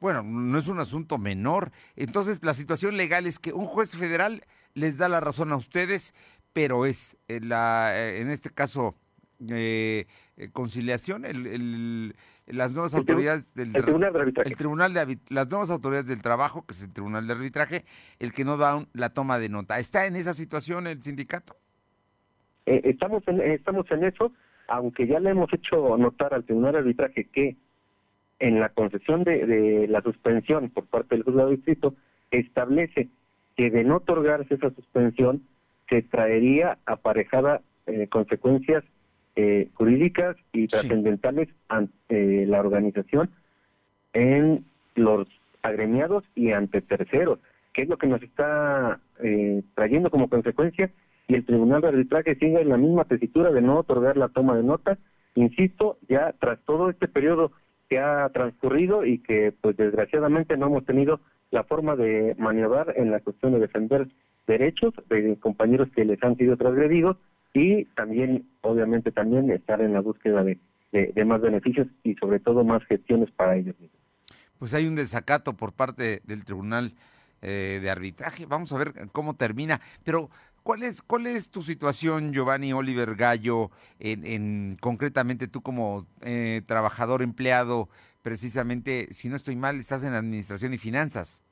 Bueno, no es un asunto menor. Entonces, la situación legal es que un juez federal les da la razón a ustedes, pero es eh, la, eh, en este caso eh, conciliación, el, las nuevas autoridades del tribunal de arbitraje. el tribunal de las nuevas autoridades del trabajo, que es el tribunal de arbitraje, el que no da la toma de nota. ¿Está en esa situación el sindicato? estamos en, estamos en eso aunque ya le hemos hecho notar al Tribunal de Arbitraje que en la concesión de, la suspensión por parte del juzgado de distrito establece que de no otorgarse esa suspensión se traería aparejada eh, consecuencias eh, jurídicas y trascendentales ante la organización en los agremiados y ante terceros, que es lo que nos está eh, trayendo como consecuencia y el Tribunal de Arbitraje sigue en la misma tesitura de no otorgar la toma de nota. Insisto, ya tras todo este periodo que ha transcurrido y que pues desgraciadamente no hemos tenido la forma de maniobrar en la cuestión de defender derechos de compañeros que les han sido transgredidos y también, obviamente, también estar en la búsqueda de, de, más beneficios y sobre todo más gestiones para ellos mismos. Pues hay un desacato por parte del Tribunal eh, de Arbitraje. Vamos a ver cómo termina. Pero ¿Cuál es, ¿Cuál es tu situación, Giovanni Oliver Gallo, en, concretamente tú como eh, trabajador empleado, precisamente, si no estoy mal, estás en Administración y Finanzas?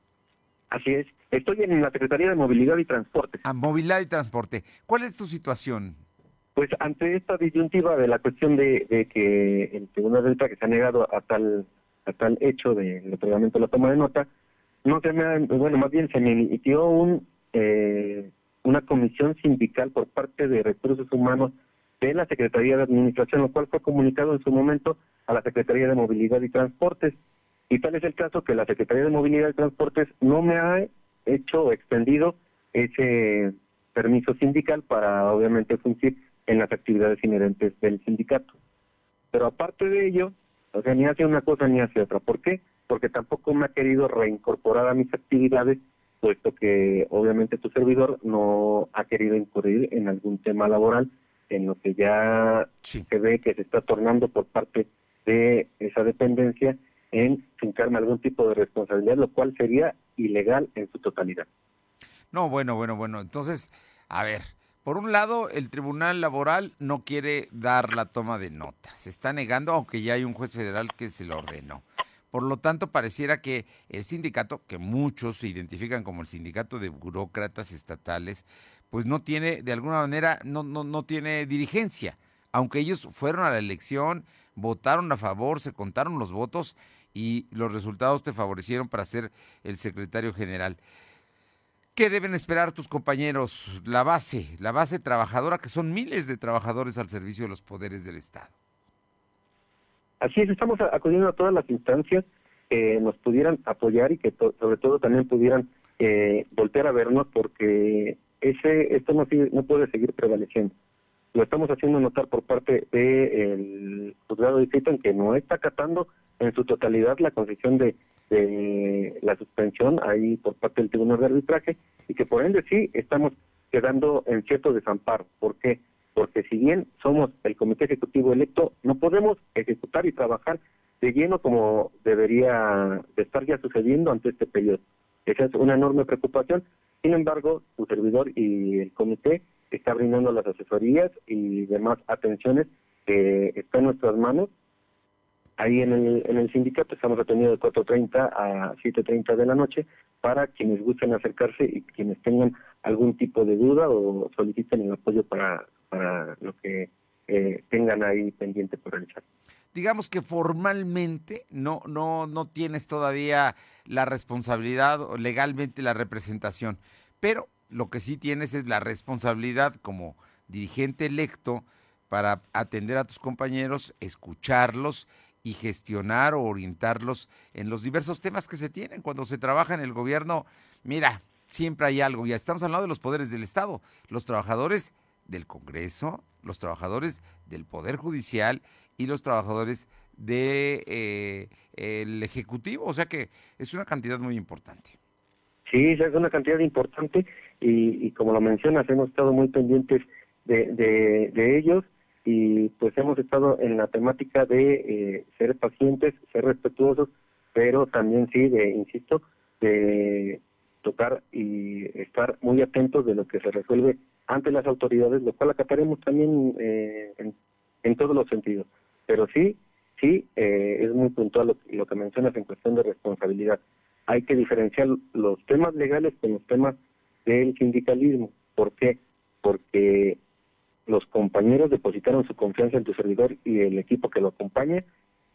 Así es, estoy en la Secretaría de Movilidad y Transporte. Ah, Movilidad y Transporte. ¿Cuál es tu situación? Pues ante esta disyuntiva de la cuestión de, que el Tribunal de que se ha negado a tal a tal hecho del otorgamiento de la toma de nota, no se me, bueno, más bien se me emitió un, eh, una comisión sindical por parte de recursos humanos de la Secretaría de Administración, lo cual fue comunicado en su momento a la Secretaría de Movilidad y Transportes. Y tal es el caso que la Secretaría de Movilidad y Transportes no me ha hecho extendido ese permiso sindical para obviamente fungir en las actividades inherentes del sindicato. Pero aparte de ello, o sea, ni hace una cosa ni hace otra. ¿Por qué? Porque tampoco me ha querido reincorporar a mis actividades, puesto que obviamente tu servidor no ha querido incurrir en algún tema laboral en lo que ya se ve que se está tornando por parte de esa dependencia en fincarme algún tipo de responsabilidad, lo cual sería ilegal en su totalidad. No, bueno, bueno, bueno. Entonces, a ver, por un lado, el Tribunal Laboral no quiere dar la toma de nota. Se está negando, aunque ya hay un juez federal que se lo ordenó. Por lo tanto, pareciera que el sindicato, que muchos se identifican como el sindicato de burócratas estatales, pues no tiene, de alguna manera, no, no, no tiene dirigencia. Aunque ellos fueron a la elección, votaron a favor, se contaron los votos y los resultados te favorecieron para ser el secretario general. ¿Qué deben esperar tus compañeros? La base, la base trabajadora, que son miles de trabajadores al servicio de los poderes del Estado. Así es, estamos acudiendo a todas las instancias que nos pudieran apoyar y que sobre todo también pudieran eh, voltear a vernos porque ese esto no, no puede seguir prevaleciendo. Lo estamos haciendo notar por parte del juzgado de en que no está acatando en su totalidad la concesión de de la suspensión ahí por parte del Tribunal de Arbitraje y que por ende sí estamos quedando en cierto desamparo. ¿Por qué? Porque si bien somos el Comité Ejecutivo electo, no podemos ejecutar y trabajar de lleno como debería de estar ya sucediendo ante este periodo. Esa es una enorme preocupación. Sin embargo, su servidor y el comité está brindando las asesorías y demás atenciones que están en nuestras manos Ahí en el, en el sindicato estamos retenidos de 4.30 a 7.30 de la noche para quienes gusten acercarse y quienes tengan algún tipo de duda o soliciten el apoyo para, para lo que eh, tengan ahí pendiente por realizar. Digamos que formalmente no, no, no tienes todavía la responsabilidad o legalmente la representación, pero lo que sí tienes es la responsabilidad como dirigente electo para atender a tus compañeros, escucharlos y gestionar o orientarlos en los diversos temas que se tienen. Cuando se trabaja en el gobierno, mira, siempre hay algo. Ya estamos hablando de los poderes del Estado, los trabajadores del Congreso, los trabajadores del Poder Judicial y los trabajadores del de, eh, Ejecutivo. O sea que es una cantidad muy importante. Sí, es una cantidad importante y, como lo mencionas, hemos estado muy pendientes de, de, de ellos y pues hemos estado en la temática de eh, ser pacientes, ser respetuosos, pero también sí, de, insisto, de tocar y estar muy atentos de lo que se resuelve ante las autoridades, lo cual acataremos también eh, en, todos los sentidos. Pero sí, sí, eh, es muy puntual lo, lo que mencionas en cuestión de responsabilidad. Hay que diferenciar los temas legales con los temas del sindicalismo. ¿Por qué? Porque los compañeros depositaron su confianza en tu servidor y el equipo que lo acompaña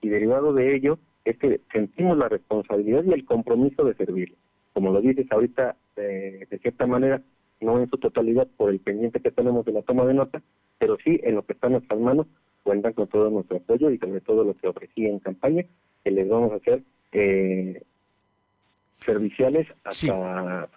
y derivado de ello es que sentimos la responsabilidad y el compromiso de servir. Como lo dices ahorita, eh, de cierta manera, no en su totalidad por el pendiente que tenemos de la toma de nota, pero sí en lo que está en nuestras manos, cuentan con todo nuestro apoyo y sobre todo lo que ofrecí en campaña, que les vamos a hacer eh, serviciales hasta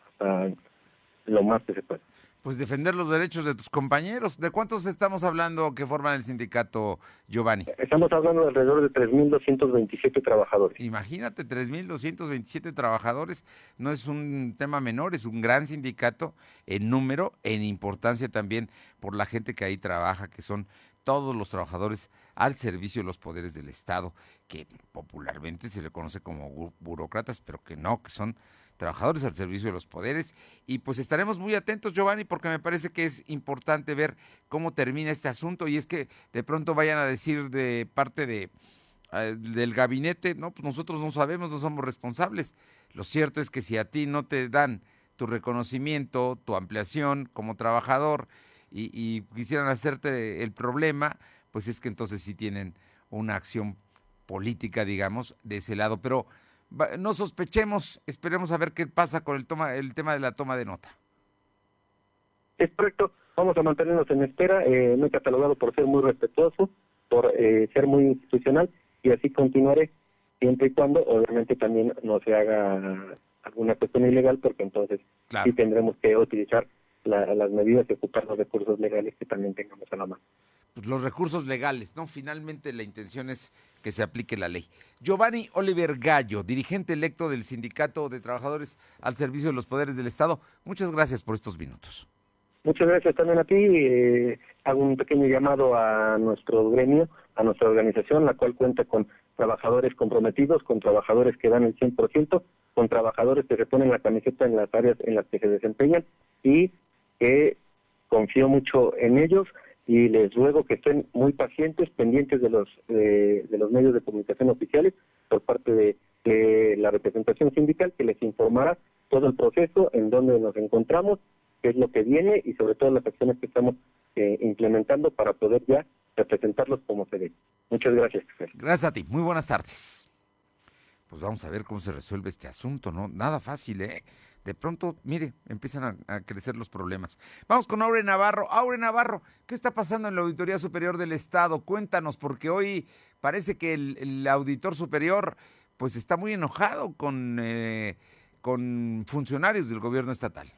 lo más que se pueda pues defender los derechos de tus compañeros. ¿De cuántos estamos hablando que forman el sindicato, Giovanni? Estamos hablando de alrededor de 3.227 trabajadores. Imagínate, 3.227 trabajadores. No es un tema menor, es un gran sindicato en número, en importancia también por la gente que ahí trabaja, que son todos los trabajadores al servicio de los poderes del Estado, que popularmente se le conoce como burócratas, pero que no, que son trabajadores al servicio de los poderes. Y pues estaremos muy atentos, Giovanni, porque me parece que es importante ver cómo termina este asunto y es que de pronto vayan a decir de parte de eh, del gabinete, no, pues nosotros no sabemos, no somos responsables. Lo cierto es que si a ti no te dan tu reconocimiento, tu ampliación como trabajador y, y quisieran hacerte el problema, pues es que entonces sí tienen una acción política, digamos, de ese lado. Pero no sospechemos, esperemos a ver qué pasa con el, toma, el tema de la toma de nota. Es correcto, vamos a mantenernos en espera. Eh, me he catalogado por ser muy respetuoso, por eh, ser muy institucional y así continuaré siempre y cuando obviamente también no se haga alguna cuestión ilegal porque entonces sí tendremos que utilizar las medidas y ocupar los recursos legales que también tengamos a la mano. Pues los recursos legales, ¿no? Finalmente la intención es que se aplique la ley. Giovanni Oliver Gallo, dirigente electo del Sindicato de Trabajadores al Servicio de los Poderes del Estado, muchas gracias por estos minutos. Muchas gracias también a ti. Eh, hago un pequeño llamado a nuestro gremio, a nuestra organización, la cual cuenta con trabajadores comprometidos, con trabajadores que dan el 100%, con trabajadores que se ponen la camiseta en las áreas en las que se desempeñan y que confío mucho en ellos y les ruego que estén muy pacientes, pendientes de los de, los medios de comunicación oficiales por parte de, la representación sindical que les informará todo el proceso, en donde nos encontramos, qué es lo que viene y sobre todo las acciones que estamos eh, implementando para poder ya representarlos como se debe. Muchas gracias. Gracias a ti. Muy buenas tardes. Pues vamos a ver cómo se resuelve este asunto, ¿no? Nada fácil, ¿eh? De pronto, mire, empiezan a, crecer los problemas. Vamos con Aure Navarro. Aure Navarro, ¿qué está pasando en la Auditoría Superior del Estado? Cuéntanos, porque hoy parece que el, auditor superior pues está muy enojado con, eh, con funcionarios del gobierno estatal.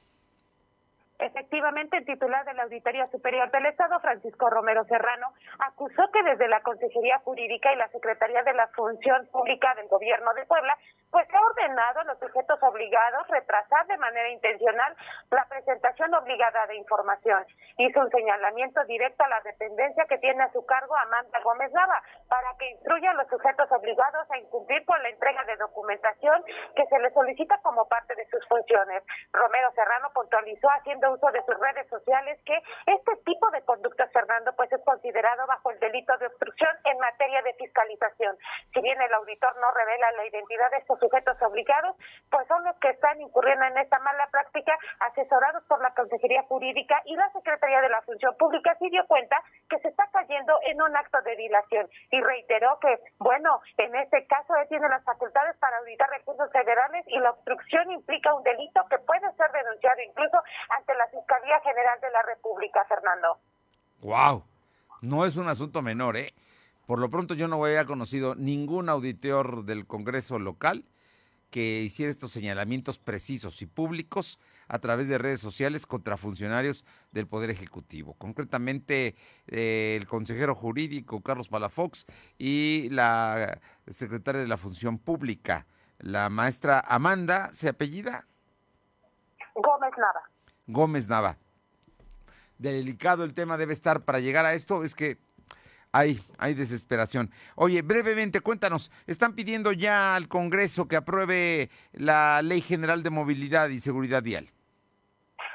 Efectivamente, el titular de la Auditoría Superior del Estado, Francisco Romero Serrano, acusó que desde la Consejería Jurídica y la Secretaría de la Función Pública del Gobierno de Puebla pues ha ordenado a los sujetos obligados retrasar de manera intencional la presentación obligada de información. Hizo un señalamiento directo a la dependencia que tiene a su cargo Amanda Gómez Nava para que instruya a los sujetos obligados a incumplir con la entrega de documentación que se les solicita como parte de sus funciones. Romero Serrano puntualizó haciendo uso de sus redes sociales que este tipo de conductas, Fernando, pues es considerado bajo el delito de obstrucción en materia de fiscalización. Si bien el auditor no revela la identidad de estos sujetos obligados, pues son los que están incurriendo en esta mala práctica, asesorados por la Consejería Jurídica y la Secretaría de la Función Pública, sí dio cuenta que se está cayendo en un acto de dilación y reiteró que, bueno, en este caso él tiene las facultades para auditar recursos federales y la obstrucción implica un delito que puede ser denunciado incluso ante la Fiscalía General de la República, Fernando. ¡Wow! No es un asunto menor, ¿eh? Por lo pronto yo no había conocido ningún auditor del Congreso local que hiciera estos señalamientos precisos y públicos a través de redes sociales contra funcionarios del Poder Ejecutivo. Concretamente, eh, el consejero jurídico Carlos Palafox y la secretaria de la Función Pública, la maestra Amanda, ¿se apellida? Gómez Nava. Gómez Nava. Delicado el tema debe estar para llegar a esto, es que hay, hay desesperación. Oye, brevemente, cuéntanos, están pidiendo ya al Congreso que apruebe la Ley General de Movilidad y Seguridad Vial.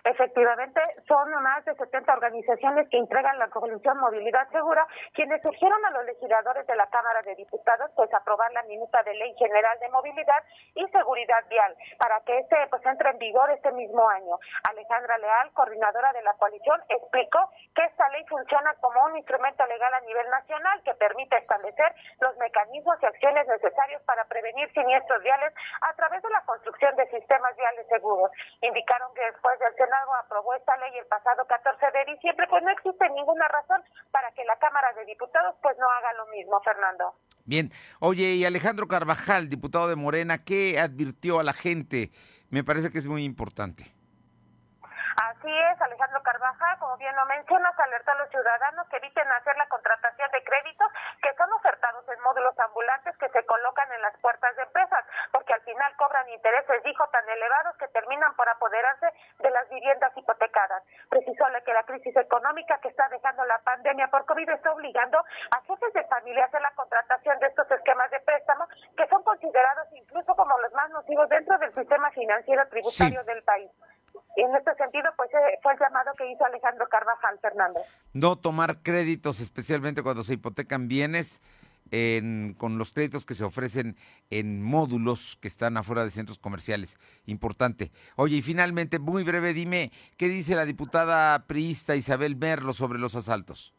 Efectivamente, son más de 70 organizaciones que entregan la Coalición Movilidad Segura, quienes surgieron a los legisladores de la Cámara de Diputados pues aprobar la minuta de Ley General de Movilidad y Seguridad Vial para que este pues entre en vigor este mismo año. Alejandra Leal, coordinadora de la coalición, explicó que esta ley funciona como un instrumento legal a nivel nacional que permite establecer los mecanismos y acciones necesarios para prevenir siniestros viales a través de la construcción de sistemas viales seguros. Indicaron que después del Senado aprobó esta ley el pasado 14 de diciembre, pues no existe ninguna razón para que la Cámara de Diputados pues no haga lo mismo, Fernando. Bien, oye, y Alejandro Carvajal, diputado de Morena, ¿qué advirtió a la gente? Me parece que es muy importante. Así es, Alejandro Carvajal, como bien lo mencionas, alerta a los ciudadanos que eviten hacer la contratación de créditos que son ofertados en módulos ambulantes que se colocan en las puertas de empresas, porque al final cobran intereses, dijo, tan elevados que terminan por apoderarse de las viviendas hipotecadas. Precisóle que la crisis económica que está dejando la pandemia por COVID está obligando a jefes de familia a hacer la contratación de estos esquemas de préstamo que son considerados incluso como los más nocivos dentro del sistema financiero tributario del país en este sentido, pues eh, fue el llamado que hizo Alejandro Carvajal Fernández. No tomar créditos, especialmente cuando se hipotecan bienes, con los créditos que se ofrecen en módulos que están afuera de centros comerciales. Importante. Oye, y finalmente, muy breve, dime, ¿qué dice la diputada priista Isabel Merlo sobre los asaltos?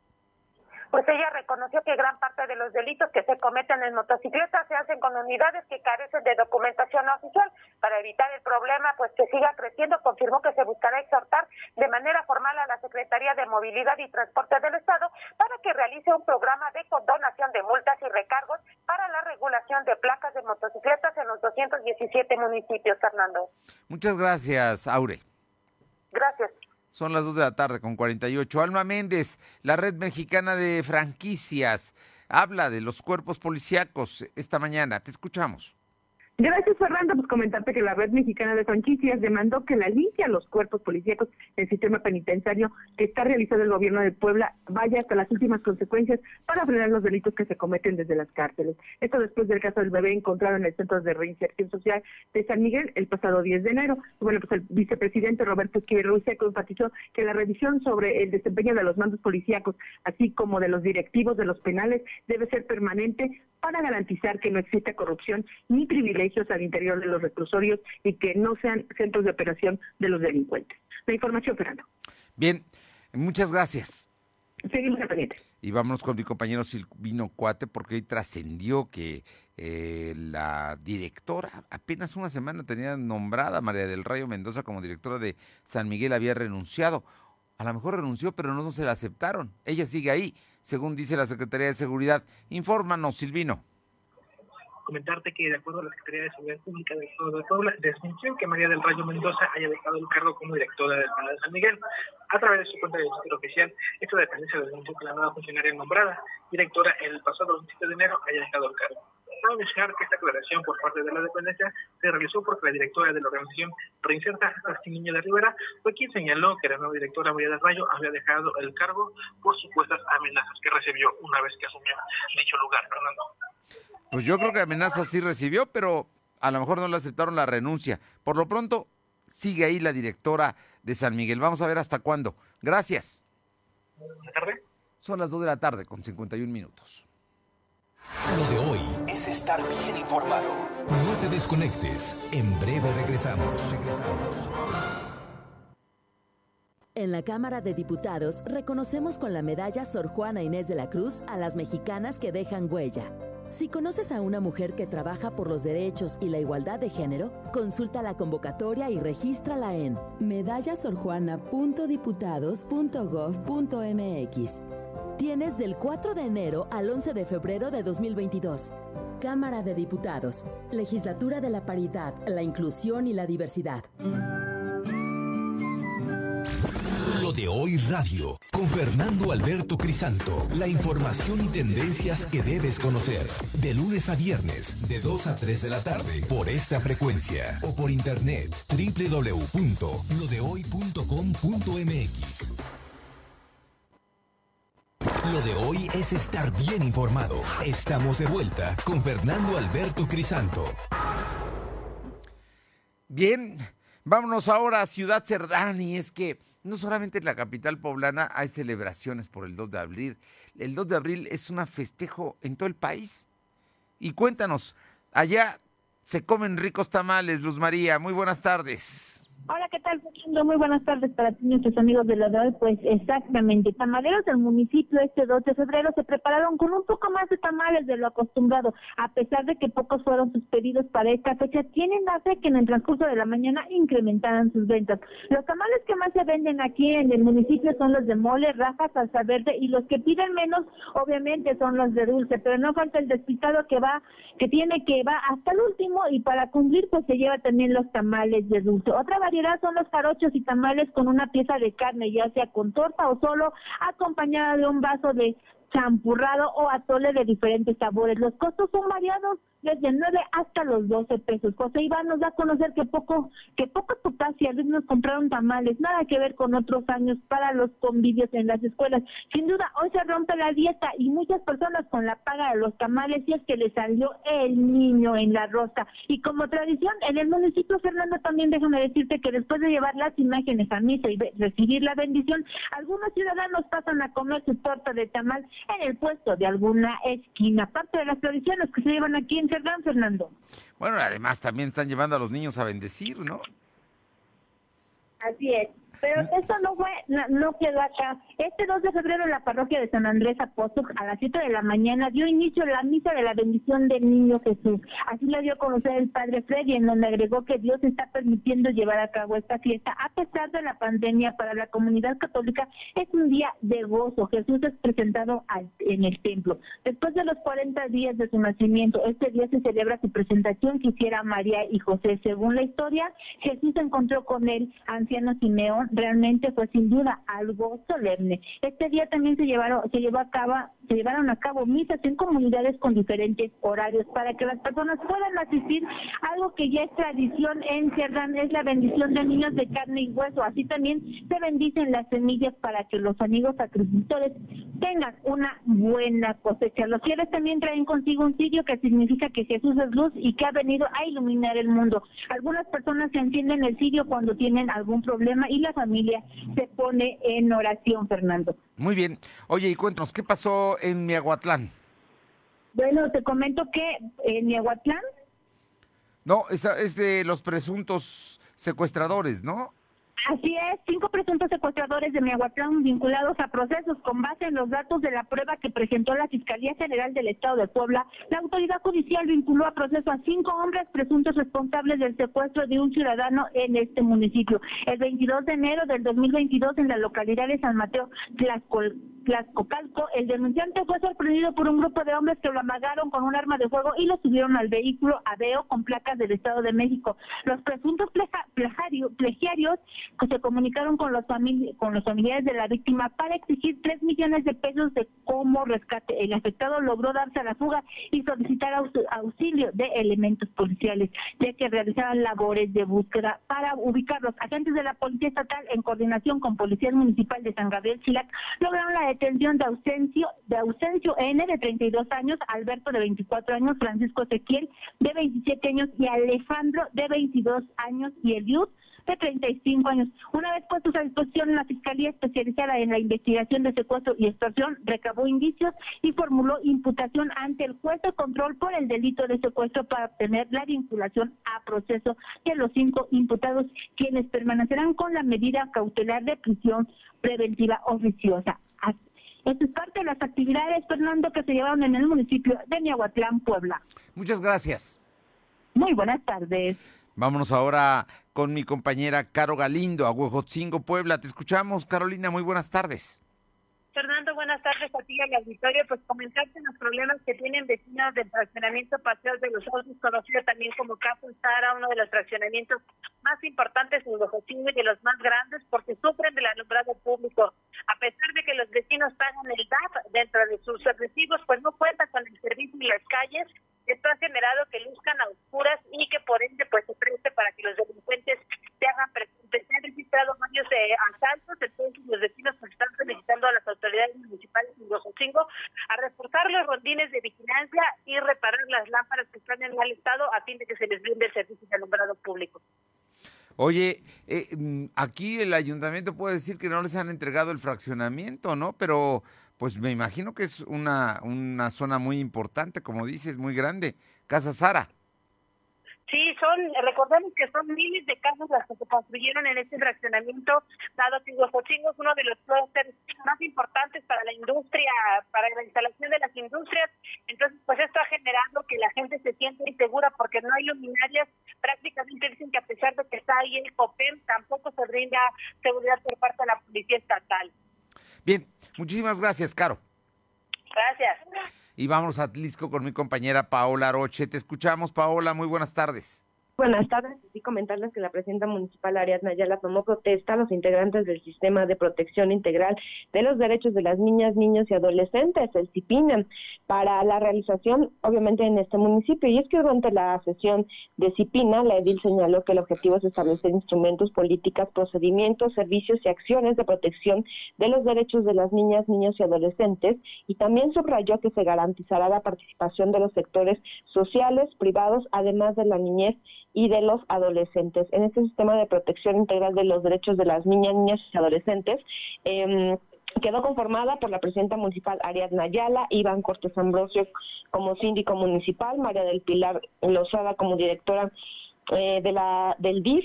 Pues ella reconoció que gran parte de los delitos que se cometen en motocicletas se hacen con unidades que carecen de documentación oficial. Para evitar el problema, pues que siga creciendo, confirmó que se buscará exhortar de manera formal a la Secretaría de Movilidad y Transporte del Estado para que realice un programa de condonación de multas y recargos para la regulación de placas de motocicletas en los 217 municipios, Fernando. Muchas gracias, Aure. Gracias. Son las 2 de la tarde con 48. Alma Méndez, la red mexicana de franquicias, habla de los cuerpos policíacos esta mañana. Te escuchamos. Gracias, Fernando. Pues comentarte que la Red Mexicana de Franquicias demandó que la limpia los cuerpos policíacos del sistema penitenciario que está realizando el gobierno de Puebla vaya hasta las últimas consecuencias para frenar los delitos que se cometen desde las cárceles. Esto después del caso del bebé encontrado en el Centro de Reinserción Social de San Miguel el pasado 10 de enero. Bueno, pues el vicepresidente Roberto Esquivel se enfatizó que la revisión sobre el desempeño de los mandos policíacos, así como de los directivos de los penales, debe ser permanente para garantizar que no exista corrupción ni privilegios al interior de los reclusorios y que no sean centros de operación de los delincuentes. La información, Fernando. Bien, muchas gracias. Seguimos pendiente. Y vámonos con mi compañero Silvino Cuate, porque hoy trascendió que eh, la directora, apenas una semana tenía nombrada María del Rayo Mendoza como directora de San Miguel, había renunciado. A lo mejor renunció, pero no se la aceptaron. Ella sigue ahí según dice la Secretaría de Seguridad. Infórmanos, Silvino comentarte que de acuerdo a la Secretaría de Seguridad Pública del Estado de Puebla, desmintió que María del Rayo Mendoza haya dejado el cargo como directora del Estado de San Miguel. A través de su cuenta de Twitter oficial, esta dependencia denunció que la nueva funcionaria nombrada directora el pasado 27 de enero haya dejado el cargo. Cabe mencionar que esta aclaración por parte de la dependencia se realizó porque la directora de la organización Reinserta, Niño de Rivera, fue quien señaló que la nueva directora María del Rayo había dejado el cargo por supuestas amenazas que recibió una vez que asumió dicho lugar, Fernando. Pues yo creo que amenazas sí recibió, pero a lo mejor no le aceptaron la renuncia. Por lo pronto, sigue ahí la directora de San Miguel. Vamos a ver hasta cuándo. Gracias. tarde. Son las 2 de la tarde con 51 minutos. Lo de hoy es estar bien informado. No te desconectes. En breve regresamos. Regresamos. En la Cámara de Diputados reconocemos con la medalla Sor Juana Inés de la Cruz a las mexicanas que dejan huella. Si conoces a una mujer que trabaja por los derechos y la igualdad de género, consulta la convocatoria y regístrala en medallasorjuana.diputados.gov.mx. Tienes del 4 de enero al 11 de febrero de 2022. Cámara de Diputados, Legislatura de la Paridad, la Inclusión y la Diversidad. Lo de hoy radio, con Fernando Alberto Crisanto. La información y tendencias que debes conocer. De lunes a viernes, de 2 a 3 de la tarde, por esta frecuencia. O por internet, www.lodehoy.com.mx. Lo de hoy es estar bien informado. Estamos de vuelta con Fernando Alberto Crisanto. Bien, vámonos ahora a Ciudad Cerdán y es que no solamente en la capital poblana hay celebraciones por el 2 de abril. El 2 de abril es un festejo en todo el país. Y cuéntanos, allá se comen ricos tamales, Luz María. Muy buenas tardes. Hola, ¿qué tal, Fernando? Muy buenas tardes para ti, nuestros amigos de la de Pues exactamente, tamaleros del municipio este 2 de febrero se prepararon con un poco más de tamales de lo acostumbrado. A pesar de que pocos fueron sus pedidos para esta fecha, tienen la fe que en el transcurso de la mañana incrementaran sus ventas. Los tamales que más se venden aquí en el municipio son los de mole, rajas, salsa verde y los que piden menos, obviamente, son los de dulce. Pero no falta el despistado que va, que tiene que va hasta el último y para cumplir, pues se lleva también los tamales de dulce. Otra variedad son los jarochos y tamales con una pieza de carne, ya sea con torta o solo acompañada de un vaso de champurrado o atole de diferentes sabores. Los costos son variados desde 9 hasta los 12 pesos. José Iván nos da a conocer que poco, que pocos papás y alumnos compraron tamales, nada que ver con otros años para los convivios en las escuelas. Sin duda, hoy se rompe la dieta y muchas personas con la paga de los tamales y es que le salió el niño en la rosa. Y como tradición, en el municipio Fernando también déjame decirte que después de llevar las imágenes a misa y recibir la bendición, algunos ciudadanos pasan a comer su torta de tamal en el puesto de alguna esquina. Parte de las tradiciones que se llevan aquí en Cerdán, Fernando. Bueno, además también están llevando a los niños a bendecir, ¿no? Así es. Pero eso no fue, no, quedó acá Este 2 de febrero en la parroquia de San Andrés Apóstol a las 7 de la mañana dio inicio la misa de la bendición del niño Jesús. Así lo dio a conocer el padre Freddy, en donde agregó que Dios está permitiendo llevar a cabo esta fiesta a pesar de la pandemia para la comunidad católica. Es un día de gozo. Jesús es presentado en el templo. Después de los 40 días de su nacimiento, este día se celebra su presentación que hiciera María y José. Según la historia, Jesús encontró con el anciano Simeón. Realmente fue sin duda algo solemne. Este día también se llevaron, se llevó a cabo, se llevaron a cabo misas en comunidades con diferentes horarios para que las personas puedan asistir. Algo que ya es tradición en Cerdán es la bendición de niños de carne y hueso. Así también se bendicen las semillas para que los amigos agricultores tengan una buena cosecha. Los fieles también traen consigo un sitio que significa que Jesús es luz y que ha venido a iluminar el mundo. Algunas personas se encienden el sitio cuando tienen algún problema y la familia se pone en oración, Fernando. Muy bien. Oye, y cuéntanos, ¿qué pasó en Miahuatlán? Bueno, te comento que en Miahuatlán... No, es, es de los presuntos secuestradores, ¿no? Así es, cinco presuntos secuestradores de Miahuatlán vinculados a procesos con base en los datos de la prueba que presentó la Fiscalía General del Estado de Puebla. La autoridad judicial vinculó a proceso a cinco hombres presuntos responsables del secuestro de un ciudadano en este municipio. El 22 de enero del 2022 en la localidad de San Mateo, Tlaxcocalco, el denunciante fue sorprendido por un grupo de hombres que lo amagaron con un arma de fuego y lo subieron al vehículo Aveo con placas del Estado de México. Los presuntos plegiarios que se comunicaron con los, con los familiares de la víctima para exigir 3 millones de pesos de como rescate. El afectado logró darse a la fuga y solicitar auxilio de elementos policiales, ya que realizaban labores de búsqueda para ubicar los agentes de la Policía Estatal en coordinación con Policía Municipal de San Gabriel Chilac, lograron la detención de Ausencio, de Ausencio N de 32 años, Alberto de 24 años, Francisco Ezequiel de 27 años y Alejandro de 22 años y Eliud de 35 años. Una vez puestos a disposición, la Fiscalía especializada en la investigación de secuestro y extorsión recabó indicios y formuló imputación ante el juez de control por el delito de secuestro para obtener la vinculación a proceso de los cinco imputados, quienes permanecerán con la medida cautelar de prisión preventiva oficiosa. Esto es parte de las actividades, Fernando, que se llevaron en el municipio de Miahuatlán, Puebla. Muchas gracias. Muy buenas tardes. Vámonos ahora con mi compañera Caro Galindo, a Huejotzingo, Puebla. Te escuchamos, Carolina. Muy buenas tardes. Fernando, buenas tardes a ti y al auditorio. Pues comentarte los problemas que tienen vecinos del fraccionamiento Paseos de los Osos, conocido también como Capo Sara, uno de los fraccionamientos más importantes en Huejotzingo y de los más grandes, porque sufren del alumbrado público. A pesar de que los vecinos pagan el DAP dentro de sus recibos, pues no cuentan con el servicio en las calles esto ha generado que luzcan a oscuras y que por ende pues se preste para que los delincuentes se hagan presentes. Se han registrado varios eh, asaltos, entonces los vecinos pues, están solicitando a las autoridades municipales de Chingo a reforzar los rondines de vigilancia y reparar las lámparas que están en mal estado a fin de que se les brinde el servicio de alumbrado público. Oye, eh, mm, aquí el ayuntamiento puede decir que no les han entregado el fraccionamiento, ¿no? Pero pues me imagino que es una, una zona muy importante, como dices, muy grande. Casa Sara. Sí, son, recordemos que son miles de casas las que se construyeron en este fraccionamiento, dado que Huejotzingo es uno de los clústeres más importantes para la industria, para la instalación de las industrias. Entonces, pues esto ha generado que la gente se siente insegura porque no hay luminarias. Prácticamente dicen que a pesar de que está ahí el COPEM, tampoco se brinda seguridad por parte de la Policía Estatal. Bien, muchísimas gracias, Caro. Gracias. Y vamos a Atlisco con mi compañera Paola Roche. Te escuchamos, Paola. Muy buenas tardes. Buenas tardes. Sí, comentarles que la presidenta municipal Ariadna Ayala tomó protesta a los integrantes del Sistema de Protección Integral de los Derechos de las Niñas, Niños y Adolescentes, el CIPINA, para la realización, obviamente, en este municipio. Y es que durante la sesión de CIPINA, la edil señaló que el objetivo es establecer instrumentos, políticas, procedimientos, servicios y acciones de protección de los derechos de las niñas, niños y adolescentes. Y también subrayó que se garantizará la participación de los sectores sociales, privados, además de la niñez y de los adolescentes. En este sistema de protección integral de los derechos de las niñas, niñas y adolescentes, eh, quedó conformada por la presidenta municipal Ariadna Ayala, Iván Cortés Ambrosio como síndico municipal, María del Pilar Lozada como directora eh, de la del DIF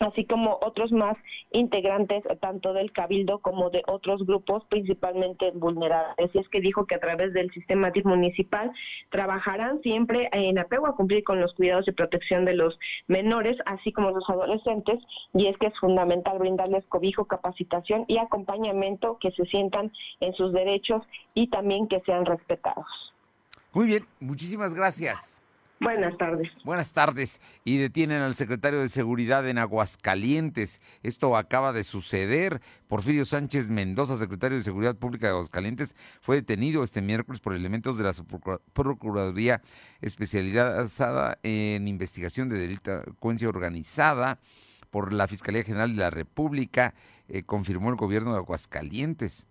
así como otros más integrantes tanto del cabildo como de otros grupos principalmente vulnerables. Y es que dijo que a través del sistema municipal trabajarán siempre en apego a cumplir con los cuidados y protección de los menores, así como los adolescentes, y es que es fundamental brindarles cobijo, capacitación y acompañamiento que se sientan en sus derechos y también que sean respetados. Muy bien, muchísimas gracias. Buenas tardes. Buenas tardes. Y detienen al secretario de Seguridad en Aguascalientes. Esto acaba de suceder. Porfirio Sánchez Mendoza, secretario de Seguridad Pública de Aguascalientes, fue detenido este miércoles por elementos de la Procuraduría especializada en investigación de delincuencia organizada por la Fiscalía General de la República, eh, confirmó el gobierno de Aguascalientes.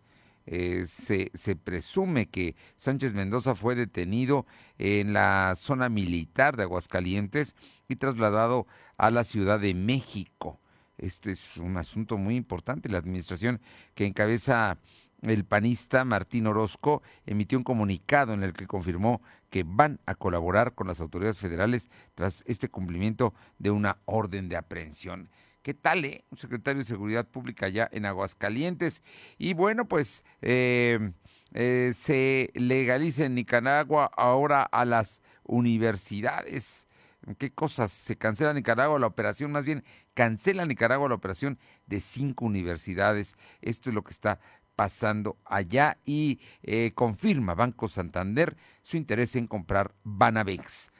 Eh, se, se, presume que Sánchez Mendoza fue detenido en la zona militar de Aguascalientes y trasladado a la Ciudad de México. Este es un asunto muy importante. La administración que encabeza el panista Martín Orozco emitió un comunicado en el que confirmó que van a colaborar con las autoridades federales tras este cumplimiento de una orden de aprehensión. ¿Qué tal, eh? Un secretario de Seguridad Pública allá en Aguascalientes. Y bueno, pues eh, eh, se legaliza en Nicaragua ahora a las universidades. ¿Qué cosas? Se cancela Nicaragua la operación, más bien cancela Nicaragua la operación de cinco universidades. Esto es lo que está pasando allá y confirma Banco Santander su interés en comprar Banavex.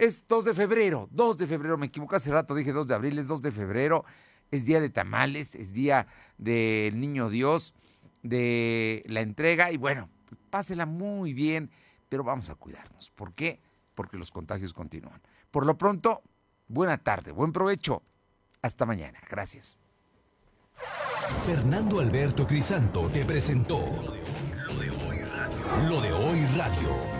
Es 2 de febrero, 2 de febrero, me equivoqué hace rato, dije 2 de abril, es 2 de febrero, es día de tamales, es día del niño Dios, de la entrega y bueno, pásela muy bien, pero vamos a cuidarnos. ¿Por qué? Porque los contagios continúan. Por lo pronto, buena tarde, buen provecho. Hasta mañana. Gracias. Fernando Alberto Crisanto te presentó Lo de hoy radio. Lo de hoy radio.